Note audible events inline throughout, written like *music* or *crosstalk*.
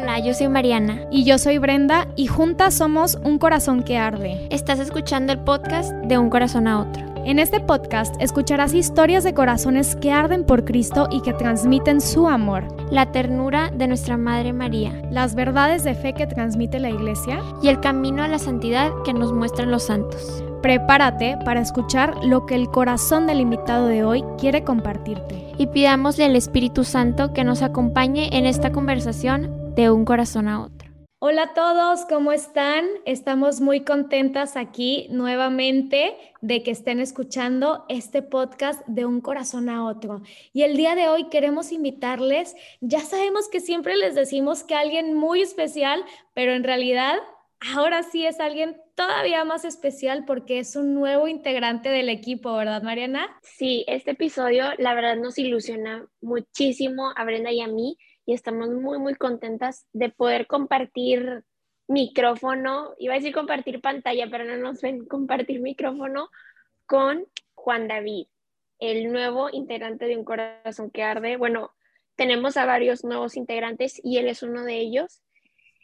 Hola, yo soy Mariana. Y yo soy Brenda y juntas somos Un Corazón que Arde. Estás escuchando el podcast de Un Corazón a Otro. En este podcast escucharás historias de corazones que arden por Cristo y que transmiten su amor. La ternura de nuestra Madre María. Las verdades de fe que transmite la Iglesia. Y el camino a la santidad que nos muestran los santos. Prepárate para escuchar lo que el corazón del invitado de hoy quiere compartirte. Y pidámosle al Espíritu Santo que nos acompañe en esta conversación de un corazón a otro. Hola a todos, ¿cómo están? Estamos muy contentas aquí nuevamente de que estén escuchando este podcast de un corazón a otro. Y el día de hoy queremos invitarles, ya sabemos que siempre les decimos que alguien muy especial, pero en realidad ahora sí es alguien todavía más especial porque es un nuevo integrante del equipo, ¿verdad, Mariana? Sí, este episodio la verdad nos ilusiona muchísimo a Brenda y a mí y estamos muy, muy contentas de poder compartir micrófono, iba a decir compartir pantalla, pero no nos ven compartir micrófono con Juan David, el nuevo integrante de Un Corazón que Arde. Bueno, tenemos a varios nuevos integrantes y él es uno de ellos.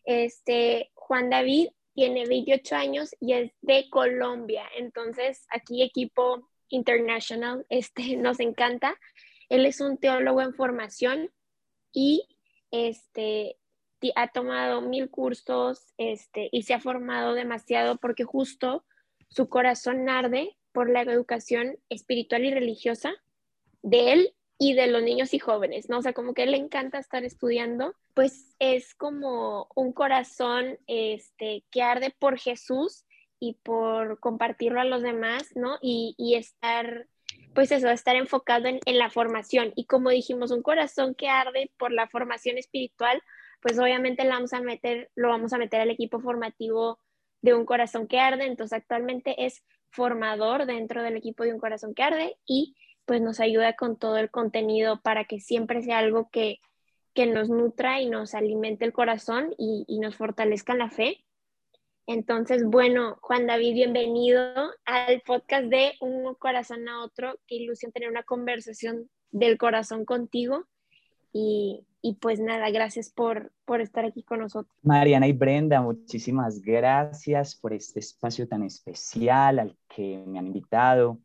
Este, Juan David tiene 28 años y es de Colombia, entonces aquí equipo international, *laughs* este, nos encanta. Él es un teólogo en formación y este, ha tomado mil cursos este, y se ha formado demasiado porque justo su corazón arde por la educación espiritual y religiosa de él y de los niños y jóvenes, ¿no? O sea, como que le encanta estar estudiando, pues es como un corazón este, que arde por Jesús y por compartirlo a los demás, ¿no? Y, y estar pues eso, estar enfocado en, la formación. Y como dijimos, un corazón que arde por la formación espiritual, pues obviamente lo vamos a meter, lo vamos a meter al equipo formativo de un corazón que arde. Entonces actualmente es formador dentro del equipo de un corazón que arde y pues nos ayuda con todo el contenido para que siempre sea algo que, nos nutra y nos alimente el corazón y, y nos fortalezca la fe. Entonces, bueno, Juan David, bienvenido al podcast de Un Corazón a Otro. Qué ilusión tener una conversación del corazón contigo. Y, pues nada, gracias por, por estar aquí con nosotros. Mariana y Brenda, muchísimas gracias por este espacio tan especial al que me han invitado.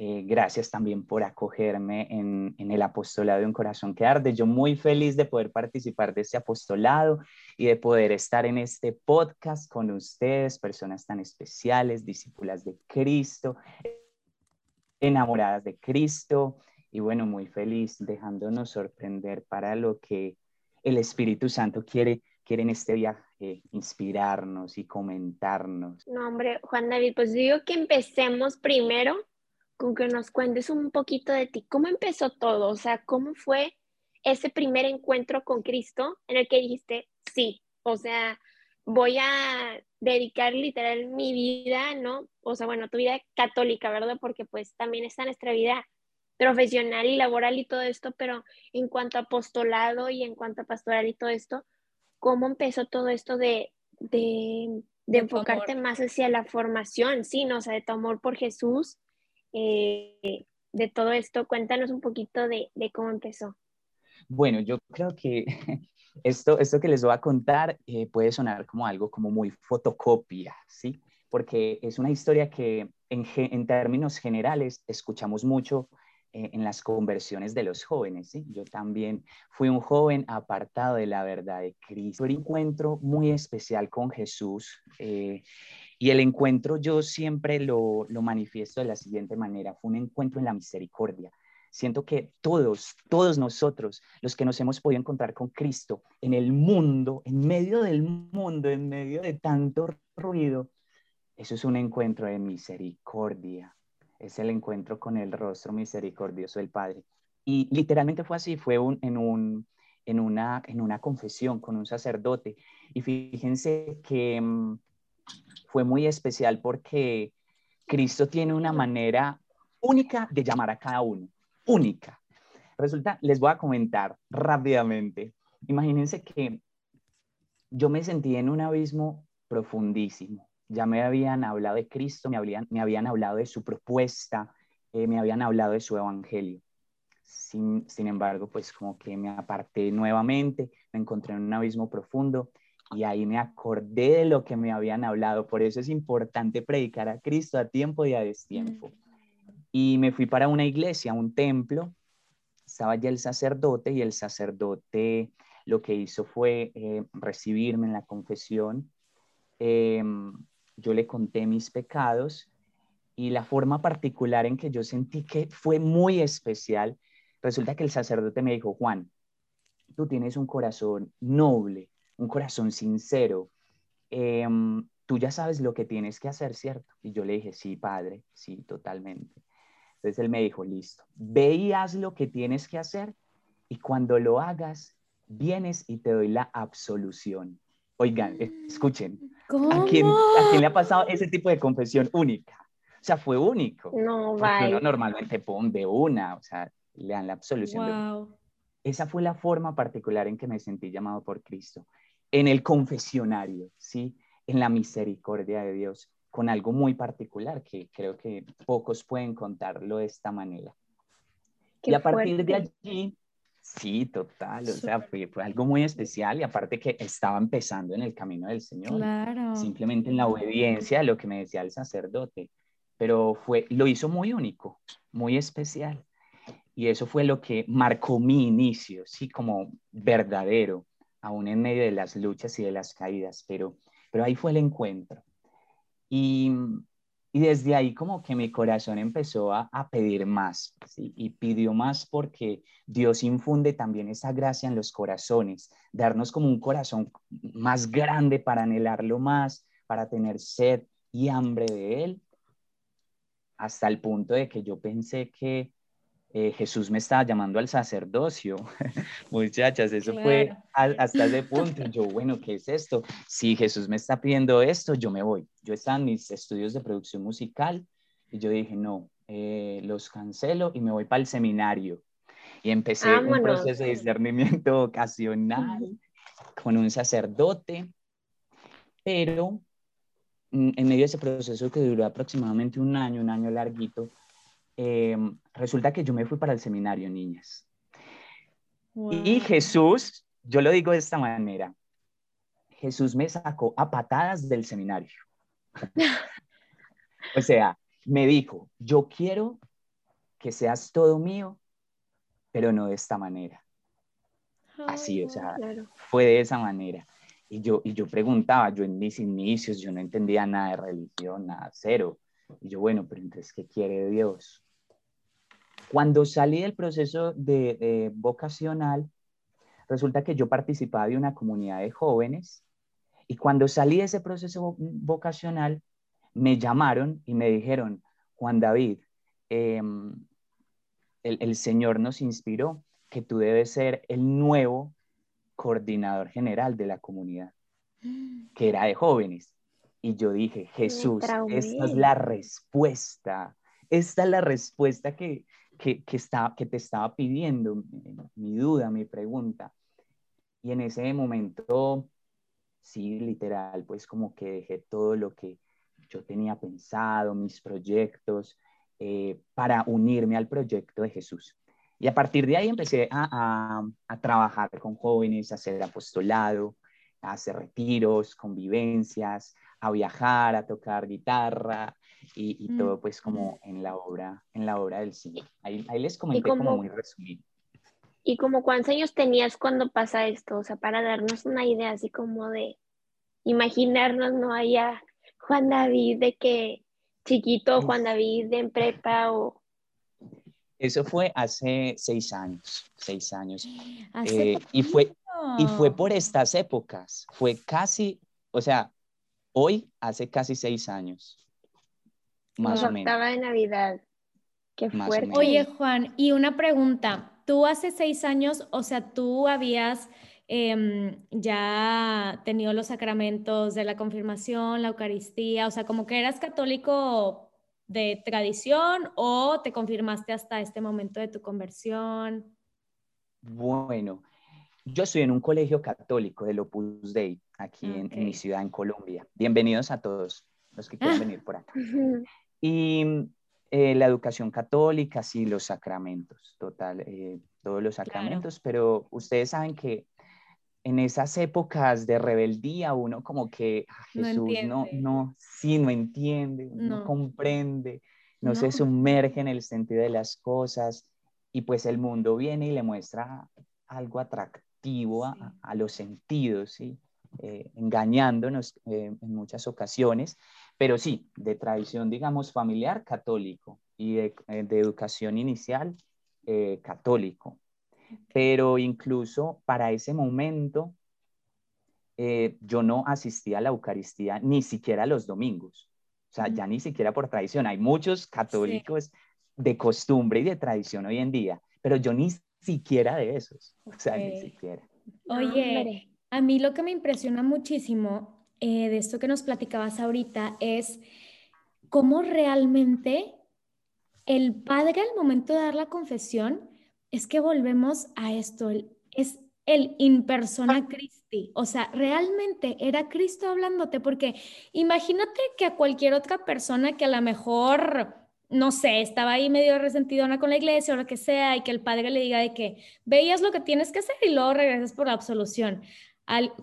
Eh, gracias también por acogerme en, el apostolado de un corazón que arde. Yo muy feliz de poder participar de este apostolado y de poder estar en este podcast con ustedes, personas tan especiales, discípulas de Cristo, enamoradas de Cristo y bueno, muy feliz dejándonos sorprender para lo que el Espíritu Santo quiere, quiere en este viaje inspirarnos y comentarnos. No, hombre, Juan David, pues digo que empecemos primero con que nos cuentes un poquito de ti. ¿Cómo empezó todo? O sea, ¿cómo fue ese primer encuentro con Cristo en el que dijiste, sí, o sea, voy a dedicar literal mi vida, ¿no? O sea, bueno, tu vida católica, ¿verdad? Porque pues también está nuestra vida profesional y laboral y todo esto, pero en cuanto a apostolado y en cuanto a pastoral y todo esto, ¿cómo empezó todo esto de, de, de enfocarte más hacia la formación, sí, ¿no? O sea, de tu amor por Jesús eh, de todo esto. Cuéntanos un poquito de, cómo empezó. Bueno, yo creo que *laughs* esto, esto que les voy a contar eh, puede sonar como algo como muy fotocopia, ¿sí? Porque es una historia que en, en términos generales escuchamos mucho eh, en las conversiones de los jóvenes, ¿sí? Yo también fui un joven apartado de la verdad de Cristo. Un encuentro muy especial con Jesús y el encuentro yo siempre lo, lo manifiesto de la siguiente manera, fue un encuentro en la misericordia. Siento que todos, todos nosotros, los que nos hemos podido encontrar con Cristo en el mundo, en medio del mundo, en medio de tanto ruido, eso es un encuentro de misericordia. Es el encuentro con el rostro misericordioso del Padre. Y literalmente fue así, fue un, en, un, en, una, en una confesión con un sacerdote. Y fíjense que mm, fue muy especial porque Cristo tiene una manera única de llamar a cada uno, única. Resulta, les voy a comentar rápidamente. Imagínense que yo me sentí en un abismo profundísimo. Ya me habían hablado de Cristo, me habían, me habían hablado de su propuesta, eh, me habían hablado de su evangelio. sin, embargo, pues como que me aparté nuevamente, me encontré en un abismo profundo y ahí me acordé de lo que me habían hablado. Por eso es importante predicar a Cristo a tiempo y a destiempo. Y me fui para una iglesia, un templo. Estaba ya el sacerdote y el sacerdote lo que hizo fue eh, recibirme en la confesión. Em, yo le conté mis pecados y la forma particular en que yo sentí que fue muy especial Resulta que el sacerdote me dijo, Juan, tú tienes un corazón noble, un corazón sincero. Em, tú ya sabes lo que tienes que hacer, ¿cierto? Y yo le dije, sí, padre, sí, totalmente. Entonces él me dijo, listo, ve y haz lo que tienes que hacer y cuando lo hagas, vienes y te doy la absolución. Oigan, escuchen, ¿a quién, ¿a quién le ha pasado ese tipo de confesión única? O sea, fue único. No, vaya. Uno normalmente pone de una, o sea, le dan la absolución. Esa fue la forma particular en que me sentí llamado por Cristo. En el confesionario, ¿sí? En la misericordia de Dios, con algo muy particular que creo que pocos pueden contarlo de esta manera. y a partir de allí, sí, total, o sea, fue, fue, algo muy especial y aparte que estaba empezando en el camino del Señor. Claro. Simplemente en la obediencia a lo que me decía el sacerdote, pero fue, lo hizo muy único, muy especial. Y eso fue lo que marcó mi inicio, sí, como verdadero, aún en medio de las luchas y de las caídas, pero, pero ahí fue el encuentro. Y, y desde ahí como que mi corazón empezó a, a pedir más, y pidió más porque Dios infunde también esa gracia en los corazones, darnos como un corazón más grande para anhelarlo más, para tener sed y hambre de Él, hasta el punto de que yo pensé que eh, Jesús me estaba llamando al sacerdocio. *laughs* Muchachas, eso fue hasta ese punto. Yo, bueno, ¿qué es esto? Si Jesús me está pidiendo esto, yo me voy. Yo estaba en mis estudios de producción musical y yo dije, no, eh, los cancelo y me voy para el seminario. Y empecé un proceso de discernimiento *laughs* ocasional con un sacerdote, pero mm, en medio de ese proceso que duró aproximadamente un año, un año larguito, Em, resulta que yo me fui para el seminario, niñas. Y Jesús, yo lo digo de esta manera, Jesús me sacó a patadas del seminario. *laughs* o sea, me dijo, yo quiero que seas todo mío, pero no de esta manera. Así, o sea, fue de esa manera. Y yo, y yo preguntaba, yo en mis inicios, yo no entendía nada de religión, nada, cero. Y yo, bueno, pero entonces, ¿qué quiere Dios? Cuando salí del proceso de, vocacional, resulta que yo participaba de una comunidad de jóvenes y cuando salí de ese proceso vocacional, me llamaron y me dijeron, Juan David, em, el, el, Señor nos inspiró que tú debes ser el nuevo coordinador general de la comunidad, que era de jóvenes. Y yo dije, Jesús, esta es la respuesta, esta es la respuesta que, que, que, que te estaba pidiendo, mi duda, mi pregunta. Y en ese momento, sí, literal, pues como que dejé todo lo que yo tenía pensado, mis proyectos, eh, para unirme al proyecto de Jesús. Y a partir de ahí empecé a, a, a, trabajar con jóvenes, a hacer apostolado, a hacer retiros, convivencias, a viajar, a tocar guitarra, y, mm. todo pues como en la obra, en la obra del cine. Ahí, ahí les comenté como, muy resumido. ¿Y como cuántos años tenías cuando pasa esto? O sea, para darnos una idea así como de imaginarnos, ¿no? Allá Juan David de que chiquito, Juan David de en prepa o... Eso fue hace seis años, seis años. *gasps* Eh, y, fue, y fue por estas épocas, fue casi, o sea, hoy hace casi seis años. Más o menos. de Navidad. Qué fuerte. Oye, Juan, y una pregunta. Tú hace seis años, o sea, tú habías em, ya tenido los sacramentos de la confirmación, la Eucaristía, o sea, como que eras católico de tradición o te confirmaste hasta este momento de tu conversión? Bueno, yo estoy en un colegio católico del Opus Dei, aquí en, en, mi ciudad, en Colombia. Bienvenidos a todos los que quieran venir por acá. *laughs* Y Eh, la educación católica, sí, los sacramentos, total, eh, todos los sacramentos, pero ustedes saben que en esas épocas de rebeldía uno como que ah, Jesús no, no, sí, no entiende, no, comprende, no, se sumerge en el sentido de las cosas y pues el mundo viene y le muestra algo atractivo a, los sentidos, ¿sí? Eh, engañándonos en muchas ocasiones, pero sí, de tradición, digamos, familiar católico y de, eh, educación inicial eh, católico. Pero incluso para ese momento, eh, yo no asistía a la Eucaristía ni siquiera los domingos. O sea, ya ni siquiera por tradición. Hay muchos católicos de costumbre y de tradición hoy en día, pero yo ni siquiera de esos. O sea, ni siquiera. Oye, a mí lo que me impresiona muchísimo eh, de esto que nos platicabas ahorita es cómo realmente el padre al momento de dar la confesión es que volvemos a esto, es el in persona Christi, o sea, realmente era Cristo hablándote, porque imagínate que a cualquier otra persona que a lo mejor, no sé, estaba ahí medio resentidona con la iglesia o lo que sea, y que el padre le diga de que veías lo que tienes que hacer y luego regresas por la absolución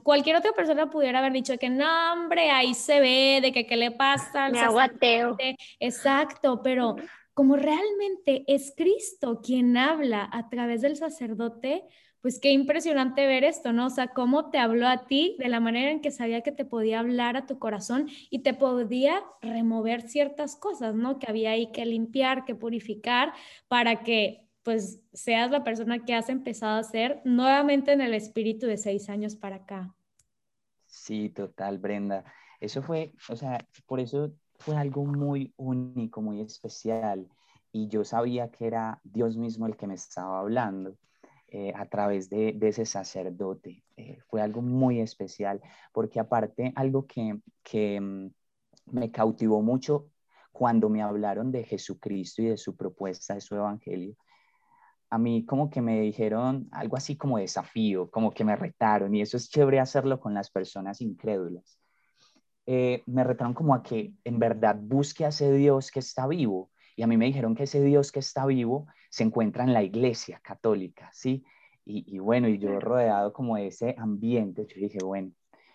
cualquier otra persona pudiera haber dicho que no, hombre, ahí se ve, de que qué le pasa. Me aguateo. Exacto, pero como realmente es Cristo quien habla a través del sacerdote, pues qué impresionante ver esto, ¿no? O sea, cómo te habló a ti de la manera en que sabía que te podía hablar a tu corazón y te podía remover ciertas cosas, ¿no? Que había ahí que limpiar, que purificar para que pues seas la persona que has empezado a ser nuevamente en el espíritu de seis años para acá. Sí, total, Brenda. Eso fue, o sea, por eso fue algo muy único, muy especial. Y yo sabía que era Dios mismo el que me estaba hablando eh, a través de, ese sacerdote. Eh, fue algo muy especial, porque aparte algo que, que mm, me cautivó mucho cuando me hablaron de Jesucristo y de su propuesta, de su evangelio, a mí como que me dijeron algo así como desafío, como que me retaron y eso es chévere hacerlo con las personas incrédulas. Eh, me retaron como a que en verdad busque a ese Dios que está vivo y a mí me dijeron que ese Dios que está vivo se encuentra en la iglesia católica, ¿sí? Y, bueno, y yo rodeado como de ese ambiente, yo dije, bueno,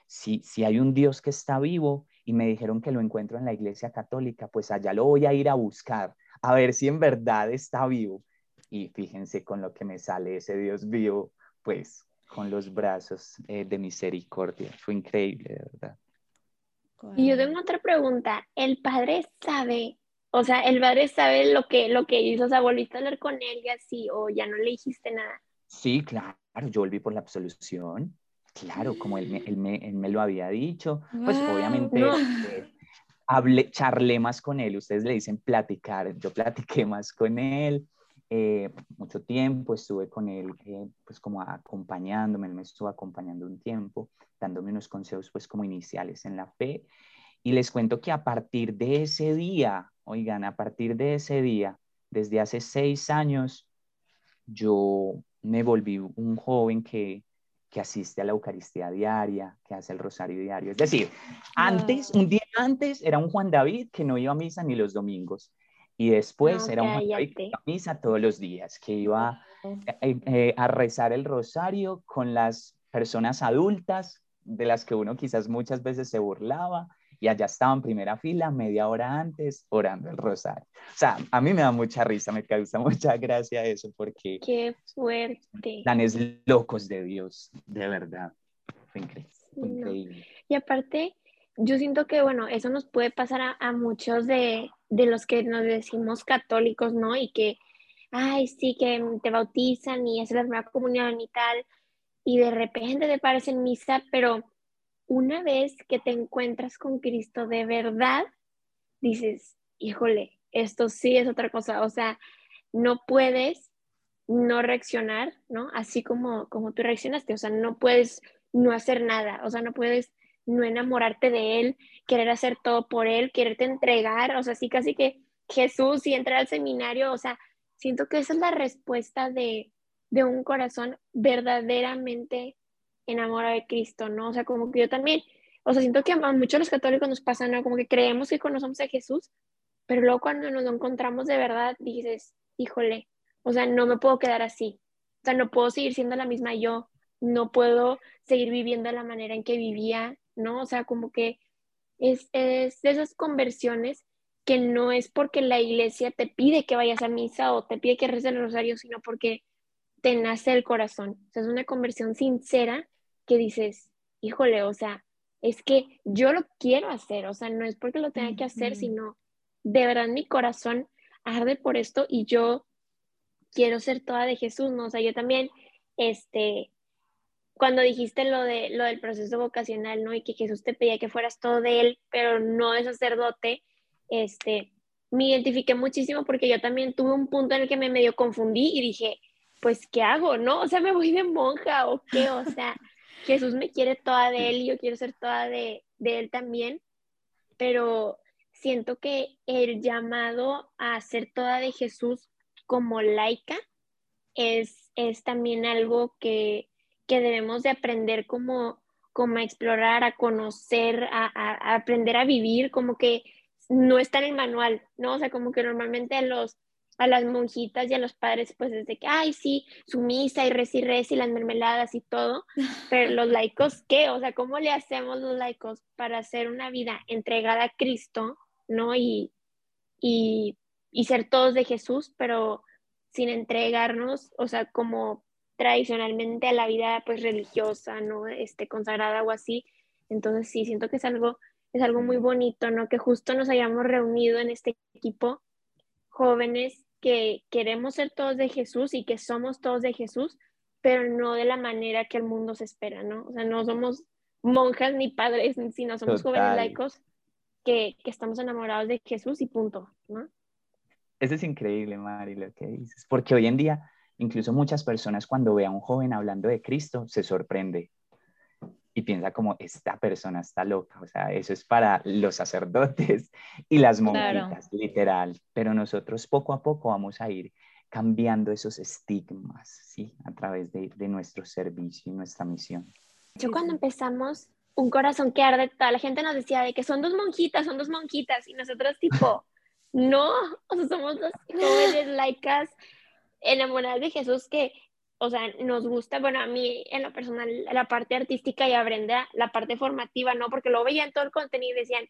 si, si hay un Dios que está vivo y me dijeron que lo encuentro en la iglesia católica, pues allá lo voy a ir a buscar, a ver si en verdad está vivo y fíjense con lo que me sale ese Dios vivo, pues con los brazos eh, de misericordia. Fue increíble, de verdad. Y yo tengo otra pregunta. ¿El padre sabe, o sea, el padre sabe lo que, lo que hizo? O sea, ¿volviste a hablar con él y así o ya no le dijiste nada? Sí, claro, yo volví por la absolución. Claro, como él me, él me, él me lo había dicho, pues obviamente eh, hablé, charlé más con él. Ustedes le dicen platicar, yo platiqué más con él. Eh, mucho tiempo, estuve con él eh, pues como acompañándome, él me estuvo acompañando un tiempo, dándome unos consejos pues como iniciales en la fe. Y les cuento que a partir de ese día, oigan, a partir de ese día, desde hace seis años, yo me volví un joven que, que asiste a la Eucaristía diaria, que hace el rosario diario. Es decir, antes, un día antes, era un Juan David que no iba a misa ni los domingos. Y después era un misa todos los días, que iba eh, eh, a rezar el rosario con las personas adultas, de las que uno quizás muchas veces se burlaba, y allá estaba en primera fila, media hora antes, orando el rosario. O sea, a mí me da mucha risa, me causa *laughs* mucha gracia eso, porque... Qué fuerte. Planes locos de Dios, de verdad. Fue increíble. Y aparte, yo siento que, bueno, eso nos puede pasar a, muchos de, los que nos decimos católicos, ¿no? Y que, ay, sí, que te bautizan y es la primera comunión y tal, y de repente te parecen misa, pero una vez que te encuentras con Cristo de verdad, dices, híjole, esto sí es otra cosa, o sea, no puedes no reaccionar, ¿no? Así como, como tú reaccionaste, o sea, no puedes no hacer nada, o sea, no puedes no enamorarte de él, querer hacer todo por él, quererte entregar, o sea, sí, casi que Jesús y entrar al seminario, o sea, siento que esa es la respuesta de, de un corazón verdaderamente enamorado de Cristo, ¿no? O sea, como que yo también, o sea, siento que a muchos los católicos nos pasa, ¿no? Como que creemos que conocemos a Jesús, pero luego cuando nos encontramos de verdad, dices, híjole, o sea, no me puedo quedar así, o sea, no puedo seguir siendo la misma yo, no puedo seguir viviendo de la manera en que vivía, ¿no? O sea, como que es, es de esas conversiones que no es porque la iglesia te pide que vayas a misa o te pide que reces el rosario, sino porque te nace el corazón. O sea, es una conversión sincera que dices, híjole, o sea, es que yo lo quiero hacer, o sea, no es porque lo tenga que hacer, sino de verdad mi corazón arde por esto y yo quiero ser toda de Jesús, ¿no? O sea, yo también, este, cuando dijiste lo, de, lo del proceso vocacional, ¿no? Y que Jesús te pedía que fueras todo de él, pero no de sacerdote, este, me identifiqué muchísimo porque yo también tuve un punto en el que me medio confundí y dije, pues, ¿qué hago, no? O sea, ¿me voy de monja o qué? O sea, *laughs* Jesús me quiere toda de él y yo quiero ser toda de, de él también, pero siento que el llamado a ser toda de Jesús como laica es, es también algo que, que debemos de aprender como, como a explorar, a conocer, a, a, aprender a vivir, como que no está en el manual, ¿no? O sea, como que normalmente a los a las monjitas y a los padres, pues desde que, ay, sí, su misa y res y res y las mermeladas y todo, *laughs* pero los laicos, ¿qué? O sea, ¿cómo le hacemos los laicos para hacer una vida entregada a Cristo, ¿no? Y, y, y ser todos de Jesús, pero sin entregarnos, o sea, como tradicionalmente a la vida pues religiosa, ¿no? Este, consagrada o así. Entonces sí, siento que es algo, es algo muy bonito, ¿no? Que justo nos hayamos reunido en este equipo jóvenes que queremos ser todos de Jesús y que somos todos de Jesús, pero no de la manera que el mundo se espera, ¿no? O sea, no somos monjas ni padres, *laughs* sino somos jóvenes laicos que, que, estamos enamorados de Jesús y punto, ¿no? Eso es increíble, Mari, lo que dices, porque hoy en día, incluso muchas personas cuando ve a un joven hablando de Cristo, se sorprende y piensa como, esta persona está loca, o sea, eso es para los sacerdotes *laughs* y las monjitas, literal, pero nosotros poco a poco vamos a ir cambiando esos estigmas, ¿sí? A través de, de nuestro servicio y nuestra misión. Yo cuando empezamos, un corazón que arde, toda la gente nos decía de que son dos monjitas, son dos monjitas, y nosotros tipo, *laughs* no, o sea, somos dos jóvenes laicas enamoradas de Jesús que o sea, nos gusta, bueno, a mí en lo personal, la parte artística y a Brenda, la parte formativa, ¿no? Porque lo veían todo el contenido y decían,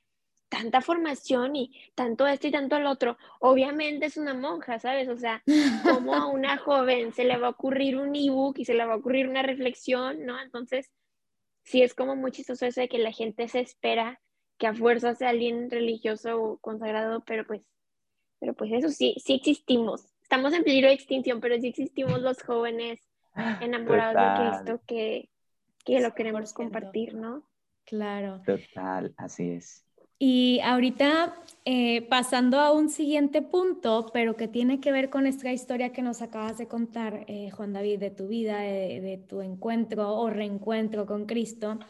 tanta formación y tanto esto y tanto el otro. Obviamente es una monja, ¿sabes? O sea, como a una *laughs* joven se le va a ocurrir un ebook y se le va a ocurrir una reflexión, ¿no? Entonces, sí es como muy chistoso eso de que la gente se espera que a fuerza sea alguien religioso o consagrado, pero pues, pero pues eso sí, sí existimos estamos en peligro de extinción, pero sí existimos los jóvenes enamorados de Cristo que, que lo queremos compartir, ¿no? Claro. Total, así es. Y ahorita eh, pasando a un siguiente punto, pero que tiene que ver con esta historia que nos acabas de contar, eh, Juan David, de tu vida, de, de, tu encuentro o reencuentro con Cristo,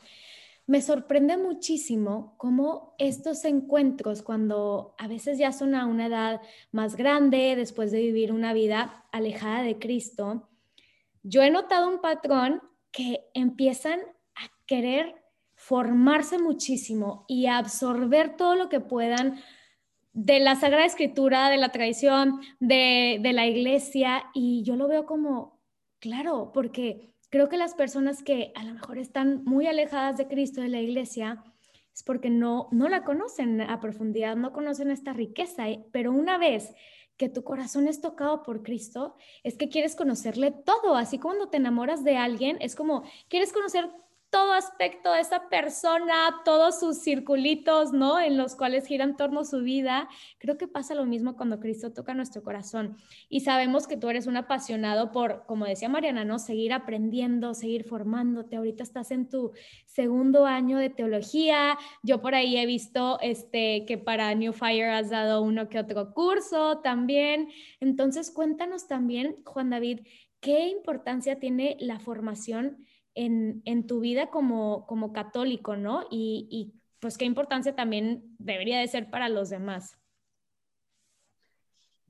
me sorprende muchísimo cómo estos encuentros, cuando a veces ya son a una edad más grande, después de vivir una vida alejada de Cristo, yo he notado un patrón que empiezan a querer formarse muchísimo y absorber todo lo que puedan de la Sagrada Escritura, de la tradición, de, la iglesia, y yo lo veo como, claro, porque Creo que las personas que a lo mejor están muy alejadas de Cristo, de la iglesia, es porque no, no la conocen a profundidad, no conocen esta riqueza, ¿eh? pero una vez que tu corazón es tocado por Cristo, es que quieres conocerle todo, así cuando te enamoras de alguien, es como quieres conocer todo aspecto de esa persona, todos sus circulitos, ¿no? En los cuales gira en torno su vida. Creo que pasa lo mismo cuando Cristo toca nuestro corazón. Y sabemos que tú eres un apasionado por, como decía Mariana, ¿no? Seguir aprendiendo, seguir formándote. Ahorita estás en tu segundo año de teología. Yo por ahí he visto este, que para New Fire has dado uno que otro curso también. Entonces, cuéntanos también, Juan David, ¿qué importancia tiene la formación? En, tu vida como, como católico, ¿no? Y, y, pues qué importancia también debería de ser para los demás.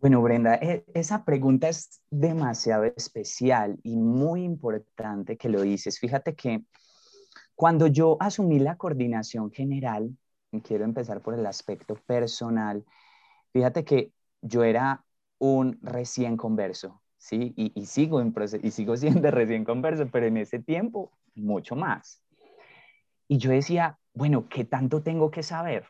Bueno, Brenda, e, esa pregunta es demasiado especial y muy importante que lo dices. Fíjate que cuando yo asumí la coordinación general, quiero empezar por el aspecto personal, Fíjate que yo era un recién converso, ¿sí? Y, sigo, en y sigo *laughs* siendo recién converso, pero en ese tiempo mucho más. Y yo decía, bueno, ¿qué tanto tengo que saber?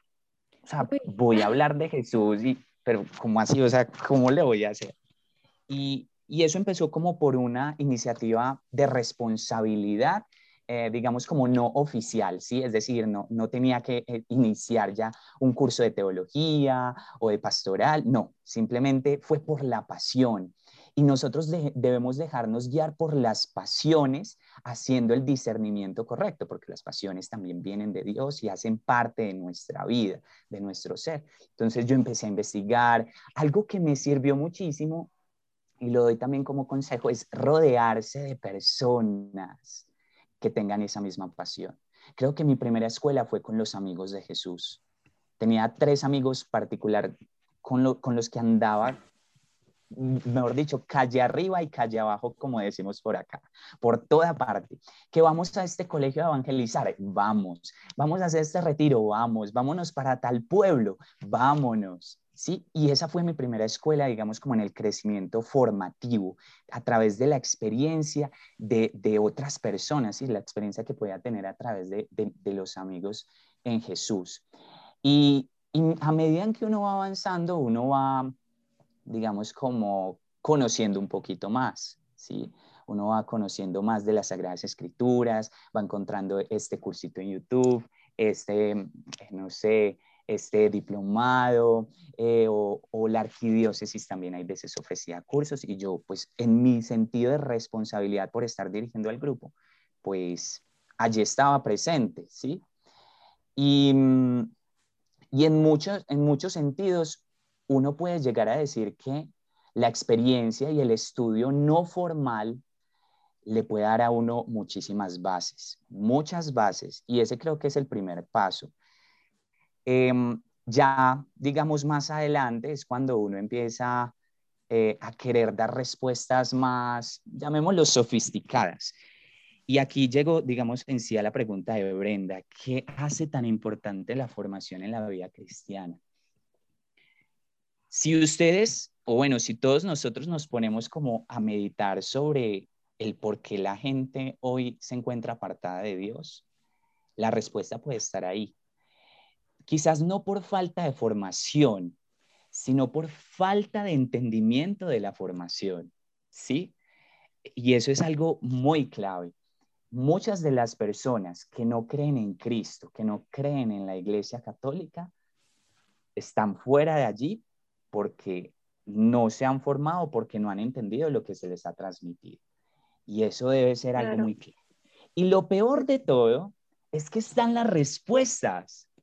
O sea, voy a hablar de Jesús, y, pero ¿cómo así? O sea, ¿cómo le voy a hacer? Y, y eso empezó como por una iniciativa de responsabilidad eh, digamos, como no oficial, ¿sí? Es decir, no, no tenía que eh, iniciar ya un curso de teología o de pastoral, no, simplemente fue por la pasión. Y nosotros debemos dejarnos guiar por las pasiones, haciendo el discernimiento correcto, porque las pasiones también vienen de Dios y hacen parte de nuestra vida, de nuestro ser. Entonces yo empecé a investigar. Algo que me sirvió muchísimo, y lo doy también como consejo, es rodearse de personas que tengan esa misma pasión. Creo que mi primera escuela fue con los amigos de Jesús. Tenía tres amigos particular con, con los que andaba, mejor dicho, calle arriba y calle abajo, como decimos por acá, por toda parte. Que vamos a este colegio a evangelizar, vamos. Vamos a hacer este retiro, vamos. Vámonos para tal pueblo, vámonos. ¿sí? Y esa fue mi primera escuela, digamos, como en el crecimiento formativo, a través de la experiencia de, de otras personas, y la experiencia que podía tener a través de, de, los amigos en Jesús. Y, a medida en que uno va avanzando, uno va, digamos, como conociendo un poquito más, ¿sí? Uno va conociendo más de las Sagradas Escrituras, va encontrando este cursito en YouTube, este, no sé, este diplomado eh, o, la arquidiócesis también hay veces ofrecía cursos y yo pues en mi sentido de responsabilidad por estar dirigiendo al grupo, pues allí estaba presente, ¿sí? Y, mm, y en, muchos, en muchos sentidos uno puede llegar a decir que la experiencia y el estudio no formal le puede dar a uno muchísimas bases, muchas bases, y ese creo que es el primer paso. Em, ya, digamos, más adelante es cuando uno empieza eh, a querer dar respuestas más, llamémoslo, sofisticadas. Y aquí llego, digamos, en sí a la pregunta de Brenda, ¿qué hace tan importante la formación en la vida cristiana? Si ustedes, o bueno, si todos nosotros nos ponemos como a meditar sobre el por qué la gente hoy se encuentra apartada de Dios, la respuesta puede estar ahí quizás no por falta de formación, sino por falta de entendimiento de la formación, ¿sí? Y eso es algo muy clave. Muchas de las personas que no creen en Cristo, que no creen en la Iglesia Católica, están fuera de allí porque no se han formado, porque no han entendido lo que se les ha transmitido. Y eso debe ser algo muy claro. Y lo peor de todo es que están las respuestas. *laughs*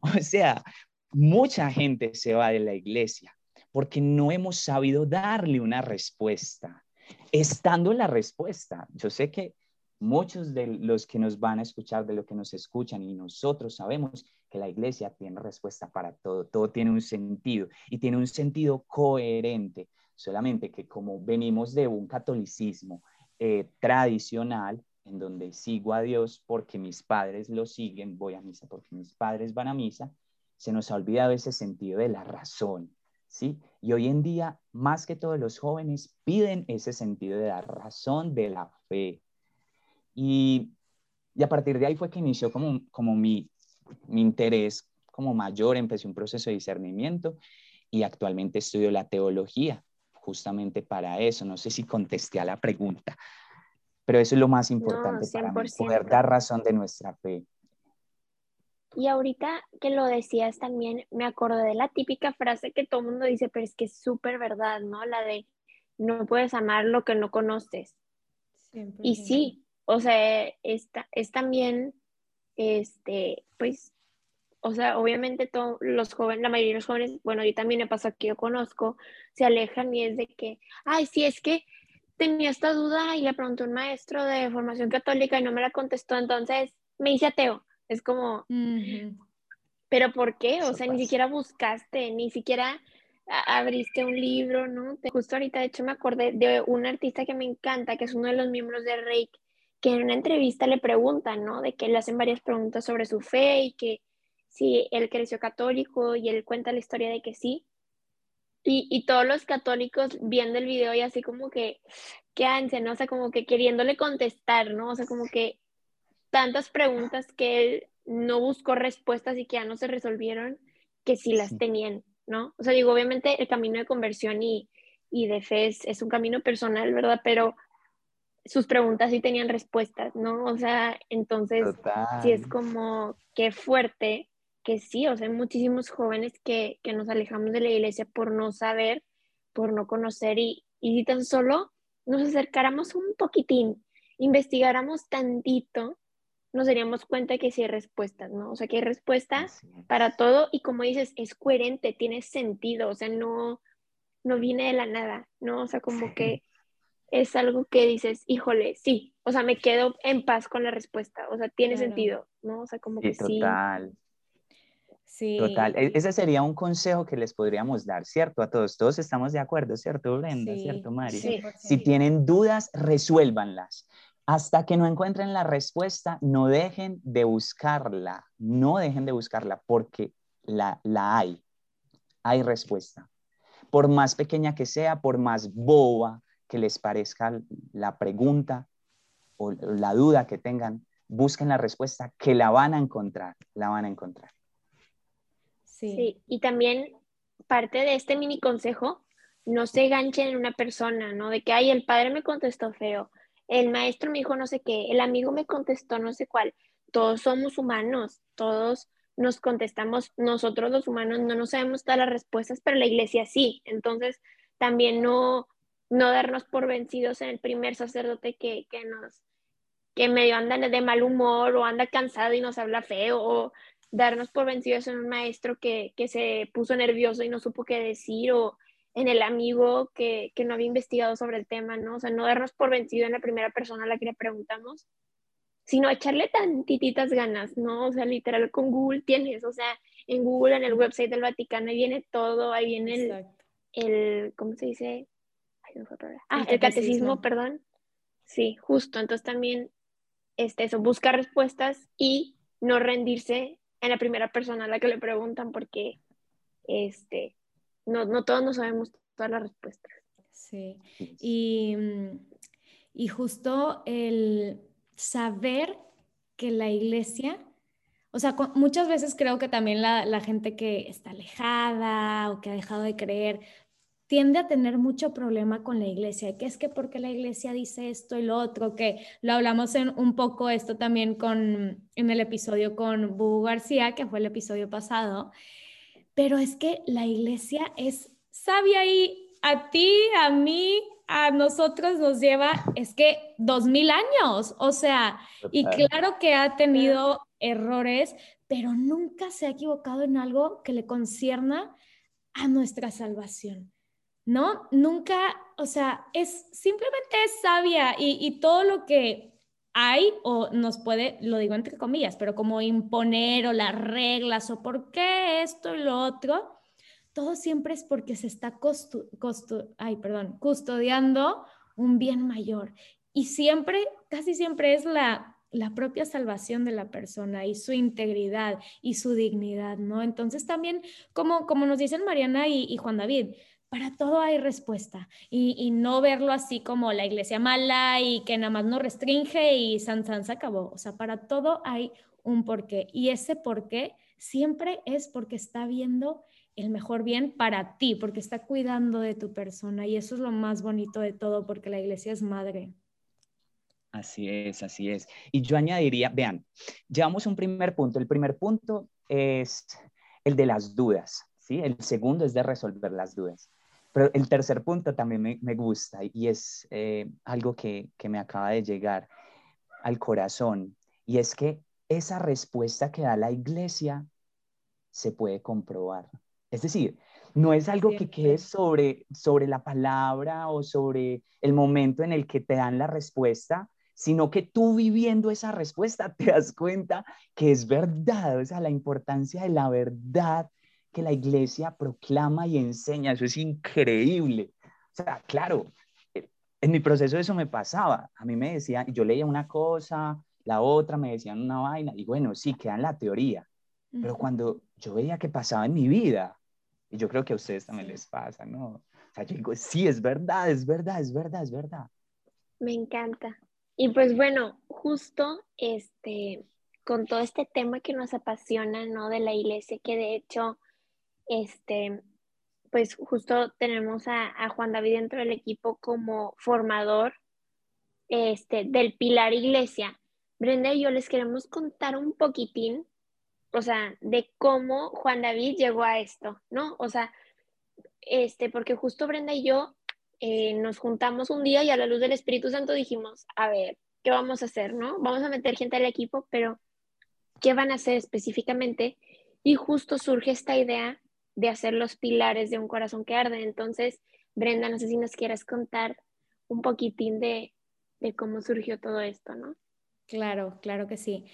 O sea, mucha gente se va de la iglesia porque no hemos sabido darle una respuesta. Estando la respuesta, yo sé que muchos de los que nos van a escuchar, de lo que nos escuchan y nosotros sabemos que la iglesia tiene respuesta para todo, todo tiene un sentido y tiene un sentido coherente, solamente que como venimos de un catolicismo eh, tradicional, en donde sigo a Dios porque mis padres lo siguen, voy a misa porque mis padres van a misa, se nos ha olvidado ese sentido de la razón, ¿sí? Y hoy en día, más que todos los jóvenes piden ese sentido de la razón, de la fe. Y, y a partir de ahí fue que inició como, como mi, mi interés como mayor, empecé un proceso de discernimiento y actualmente estudio la teología, justamente para eso. No sé si contesté a la pregunta, pero eso es lo más importante para poder dar razón de nuestra fe. Y ahorita que lo decías también, me acordé de la típica frase que todo el mundo dice, pero es que es súper verdad, ¿no? La de no puedes amar lo que no conoces. Y sí, o sea, esta, es también, este, pues, o sea, obviamente todos los jóvenes, la mayoría de los jóvenes, bueno, yo también me pasa que yo conozco, se alejan y es de que, ay, sí, es que tenía esta duda y le pregunté a un maestro de formación católica y no me la contestó, entonces me hice ateo. Es como, ¿pero por qué? O sea, ni siquiera buscaste, ni siquiera abriste un libro, ¿no? Justo ahorita, de hecho, me acordé de un artista que me encanta, que es uno de los miembros de Reik, que en una entrevista le preguntan, ¿no? De que le hacen varias preguntas sobre su fe y que si él creció católico y él cuenta la historia de que sí, Y, y, todos los católicos viendo el video y así como que, qué ansia, ¿no? O sea, como que queriéndole contestar, ¿no? O sea, como que tantas preguntas que él no buscó respuestas y que ya no se resolvieron, que sí las tenían, ¿no? O sea, digo, obviamente el camino de conversión y, y de fe es, un camino personal, ¿verdad? Pero sus preguntas sí tenían respuestas, ¿no? O sea, entonces sí es como qué fuerte que sí, o sea, hay muchísimos jóvenes que, que, nos alejamos de la iglesia por no saber, por no conocer y, y si tan solo nos acercáramos un poquitín, investigáramos tantito, nos daríamos cuenta que sí hay respuestas, ¿no? O sea, que hay respuestas para todo y como dices, es coherente, tiene sentido, o sea, no, no viene de la nada, ¿no? O sea, como que es algo que dices, híjole, sí, o sea, me quedo en paz con la respuesta, o sea, tiene sentido, ¿no? O sea, como que sí. Total. Sí. Total. E-, ese sería un consejo que les podríamos dar, ¿cierto? A todos. Todos estamos de acuerdo, ¿cierto, Brenda? ¿Cierto, Mari? Sí. Si tienen dudas, resuélvanlas. Hasta que no encuentren la respuesta, no dejen de buscarla, no dejen de buscarla porque la, la hay, hay respuesta. Por más pequeña que sea, por más boba que les parezca la pregunta o la duda que tengan, busquen la respuesta que la van a encontrar, la van a encontrar. Sí, sí y también parte de este mini consejo, no se ganchen en una persona, ¿no? De que, ay, el padre me contestó feo, el maestro me dijo no sé qué, el amigo me contestó no sé cuál. Todos somos humanos, todos nos contestamos, nosotros los humanos no nos sabemos todas las respuestas, pero la iglesia sí. Entonces, también no, no darnos por vencidos en el primer sacerdote que, que nos que medio anda de mal humor o anda cansado y nos habla feo o darnos por vencidos en un maestro que, que se puso nervioso y no supo qué decir o en el amigo que, que, no había investigado sobre el tema, ¿no? O sea, no darnos por vencido en la primera persona a la que le preguntamos, sino echarle tantititas ganas, ¿no? O sea, literal con Google tienes, o sea, en Google, en el website del Vaticano, ahí viene todo, ahí viene el, el, ¿cómo se dice? Ah, el, catecismo, perdón. Sí, justo, entonces también, este, eso, buscar respuestas y no rendirse en la primera persona a la que le preguntan porque, este, no, no todos no sabemos todas las respuestas. Sí, y, y justo el saber que la iglesia, o sea, muchas veces creo que también la, la, gente que está alejada o que ha dejado de creer tiende a tener mucho problema con la iglesia, que es que porque la iglesia dice esto y lo otro, que lo hablamos en un poco esto también con, en el episodio con Bu García, que fue el episodio pasado, pero es que la iglesia es sabia y a ti, a mí, a nosotros nos lleva, es que dos mil años, o sea, y claro que ha tenido errores, pero nunca se ha equivocado en algo que le concierna a nuestra salvación, ¿no? Nunca, o sea, es simplemente es sabia y, y todo lo que hay o nos puede, lo digo entre comillas, pero como imponer o las reglas o por qué esto y lo otro, todo siempre es porque se está ay, perdón, custodiando un bien mayor. Y siempre, casi siempre es la, la propia salvación de la persona y su integridad y su dignidad, ¿no? Entonces también, como, como nos dicen Mariana y, y Juan David, para todo hay respuesta y, no verlo así como la iglesia mala y que nada más nos restringe y San San se acabó. O sea, para todo hay un porqué y ese porqué siempre es porque está viendo el mejor bien para ti, porque está cuidando de tu persona y eso es lo más bonito de todo porque la iglesia es madre. Así es, así es. Y yo añadiría, vean, llevamos un primer punto. El primer punto es el de las dudas, ¿sí? El segundo es de resolver las dudas. Pero el tercer punto también me, me gusta y es eh, algo que, que me acaba de llegar al corazón y es que esa respuesta que da la iglesia se puede comprobar. Es decir, no es algo que quede sobre, sobre la palabra o sobre el momento en el que te dan la respuesta, sino que tú viviendo esa respuesta *laughs* te das cuenta que es verdad, o sea, la importancia de la verdad que la iglesia proclama y enseña. Eso es increíble. O sea, claro, eh, en mi proceso eso me pasaba. A mí me decían, yo leía una cosa, la otra me decían una vaina, y bueno, sí, queda en la teoría. Pero cuando yo veía que pasaba en mi vida, Y yo creo que a ustedes también les pasa, ¿no? O sea, yo digo, sí, es verdad, es verdad, es verdad, es verdad. Me encanta. Y pues bueno, justo este, con todo este tema que nos apasiona, ¿no? De la iglesia, que de hecho, este, pues justo tenemos a, Juan David dentro del equipo como formador este, del Pilar Iglesia. Brenda y yo les queremos contar un poquitín, o sea, de cómo Juan David llegó a esto, ¿no? O sea, este, porque justo Brenda y yo eh, nos juntamos un día y a la luz del Espíritu Santo dijimos, a ver, ¿qué vamos a hacer, no? Vamos a meter gente al equipo, pero ¿qué van a hacer específicamente? Y justo surge esta idea de hacer los pilares de un corazón que arde. Entonces, Brenda, no sé si nos quieras contar un poquitín de, de cómo surgió todo esto, ¿no? Claro, claro que sí.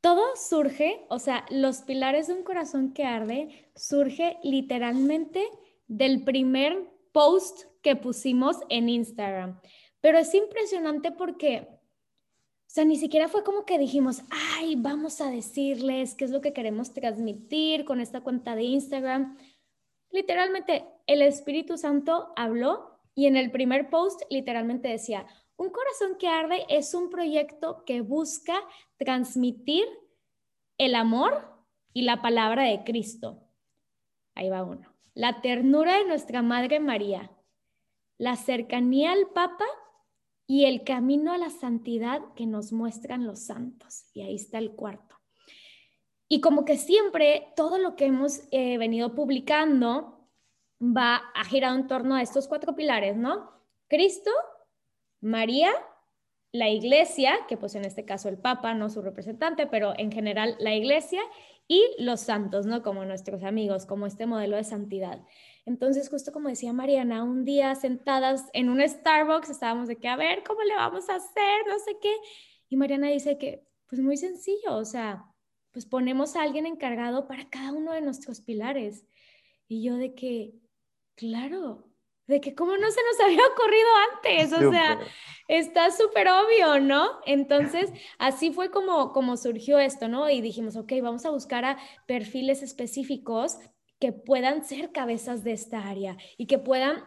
Todo surge, o sea, los pilares de un corazón que arde surge literalmente del primer post que pusimos en Instagram. Pero es impresionante porque o sea, ni siquiera fue como que dijimos, ay, vamos a decirles qué es lo que queremos transmitir con esta cuenta de Instagram. Literalmente, el Espíritu Santo habló y en el primer post literalmente decía, un corazón que arde es un proyecto que busca transmitir el amor y la palabra de Cristo. Ahí va uno. La ternura de nuestra Madre María, la cercanía al Papa y el camino a la santidad que nos muestran los santos. Y ahí está el cuarto. Y como que siempre todo lo que hemos eh, venido publicando va a girar en torno a estos cuatro pilares, ¿no? Cristo, María, la iglesia, que pues en este caso el Papa, no su representante, pero en general la iglesia y los santos, ¿no? Como nuestros amigos, como este modelo de santidad. Entonces, justo como decía Mariana, un día sentadas en un Starbucks estábamos de que, a ver, ¿cómo le vamos a hacer? No sé qué. Y Mariana dice que, pues muy sencillo, o sea, pues ponemos a alguien encargado para cada uno de nuestros pilares. Y yo de que, claro, de que cómo no se nos había ocurrido antes, o sea, está súper obvio, ¿no? Entonces, así fue como, como surgió esto, ¿no? Y dijimos, ok, vamos a buscar a perfiles específicos que puedan ser cabezas de esta área y que puedan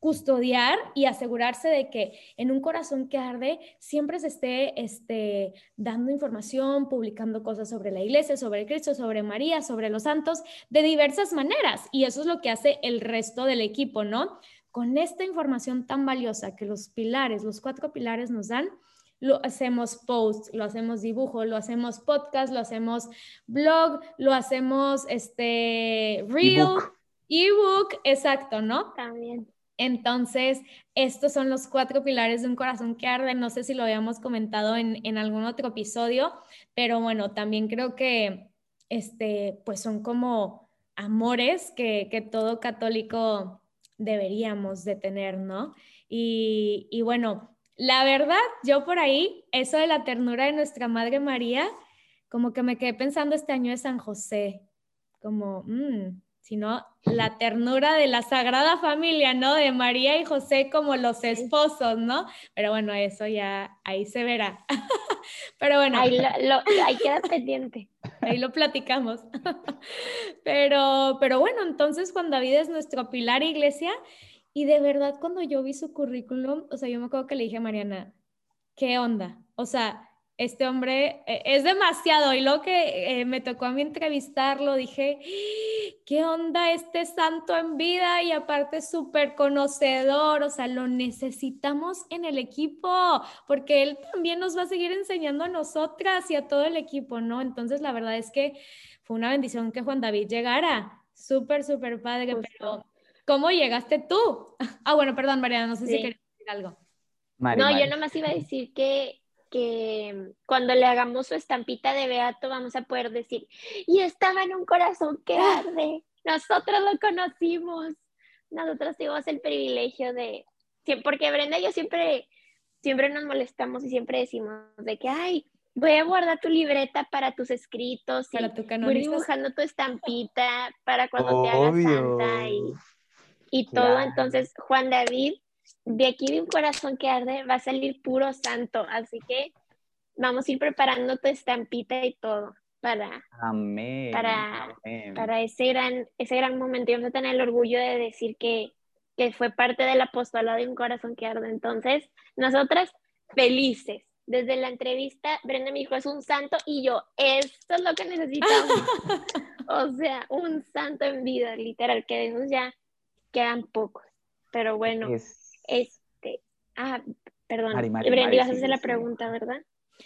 custodiar y asegurarse de que en un corazón que arde siempre se esté este, dando información, publicando cosas sobre la iglesia, sobre Cristo, sobre María, sobre los santos, de diversas maneras. Y eso es lo que hace el resto del equipo, ¿no? Con esta información tan valiosa que los pilares, los cuatro pilares nos dan, lo hacemos post, lo hacemos dibujo, lo hacemos podcast, lo hacemos blog, lo hacemos este reel, ebook, exacto, ¿no? También. Entonces, estos son los cuatro pilares de un corazón que arde. No sé si lo habíamos comentado en, en algún otro episodio, pero bueno, también creo que este, pues son como amores que, que todo católico deberíamos de tener, ¿no? Y, y bueno, la verdad, yo por ahí, eso de la ternura de nuestra Madre María, como que me quedé pensando este año de San José, como, mmm, sino la ternura de la Sagrada Familia, ¿no? De María y José como los esposos, ¿no? Pero bueno, eso ya ahí se verá. *laughs* Pero bueno. Ahí, lo, ahí queda pendiente. Ahí lo platicamos. *laughs* Pero, pero bueno, entonces Juan David es nuestro pilar iglesia y de verdad, cuando yo vi su currículum, o sea, yo me acuerdo que le dije a Mariana, ¿qué onda? O sea, este hombre eh, es demasiado. Y lo que eh, me tocó a mí entrevistarlo, dije, ¿qué onda este santo en vida? Y aparte súper conocedor, o sea, lo necesitamos en el equipo, porque él también nos va a seguir enseñando a nosotras y a todo el equipo, ¿no? Entonces, la verdad es que fue una bendición que Juan David llegara. Súper, súper padre, pero ¿Cómo llegaste tú? *laughs* Ah, bueno, perdón, Mariana, no sé si querías decir algo. no, yo nomás iba a decir que, que cuando le hagamos su estampita de Beato vamos a poder decir, y estaba en un corazón que ah. arde, nosotros lo conocimos, nosotros tuvimos el privilegio de, porque Brenda y yo siempre, siempre nos molestamos y siempre decimos de que, ay, voy a guardar tu libreta para tus escritos, para y tu voy dibujando tu estampita para cuando te hagas santa y y todo. Entonces, Juan David, de aquí de un corazón que arde, va a salir puro santo. Así que vamos a ir preparando tu estampita y todo. para, Amén. para, amén. para ese, gran, ese gran momento. Y vamos a tener el orgullo de decir que, que fue parte del apostolado de un corazón que arde. Entonces, nosotras felices. Desde la entrevista, Brenda me dijo, es un santo, y yo, esto es lo que necesitamos. *laughs* o sea, un santo en vida, literal, que de esos ya quedan pocos. Pero bueno, Es- este, ah, perdón, Brenda, ibas a sí, hacer la sí. pregunta, ¿verdad?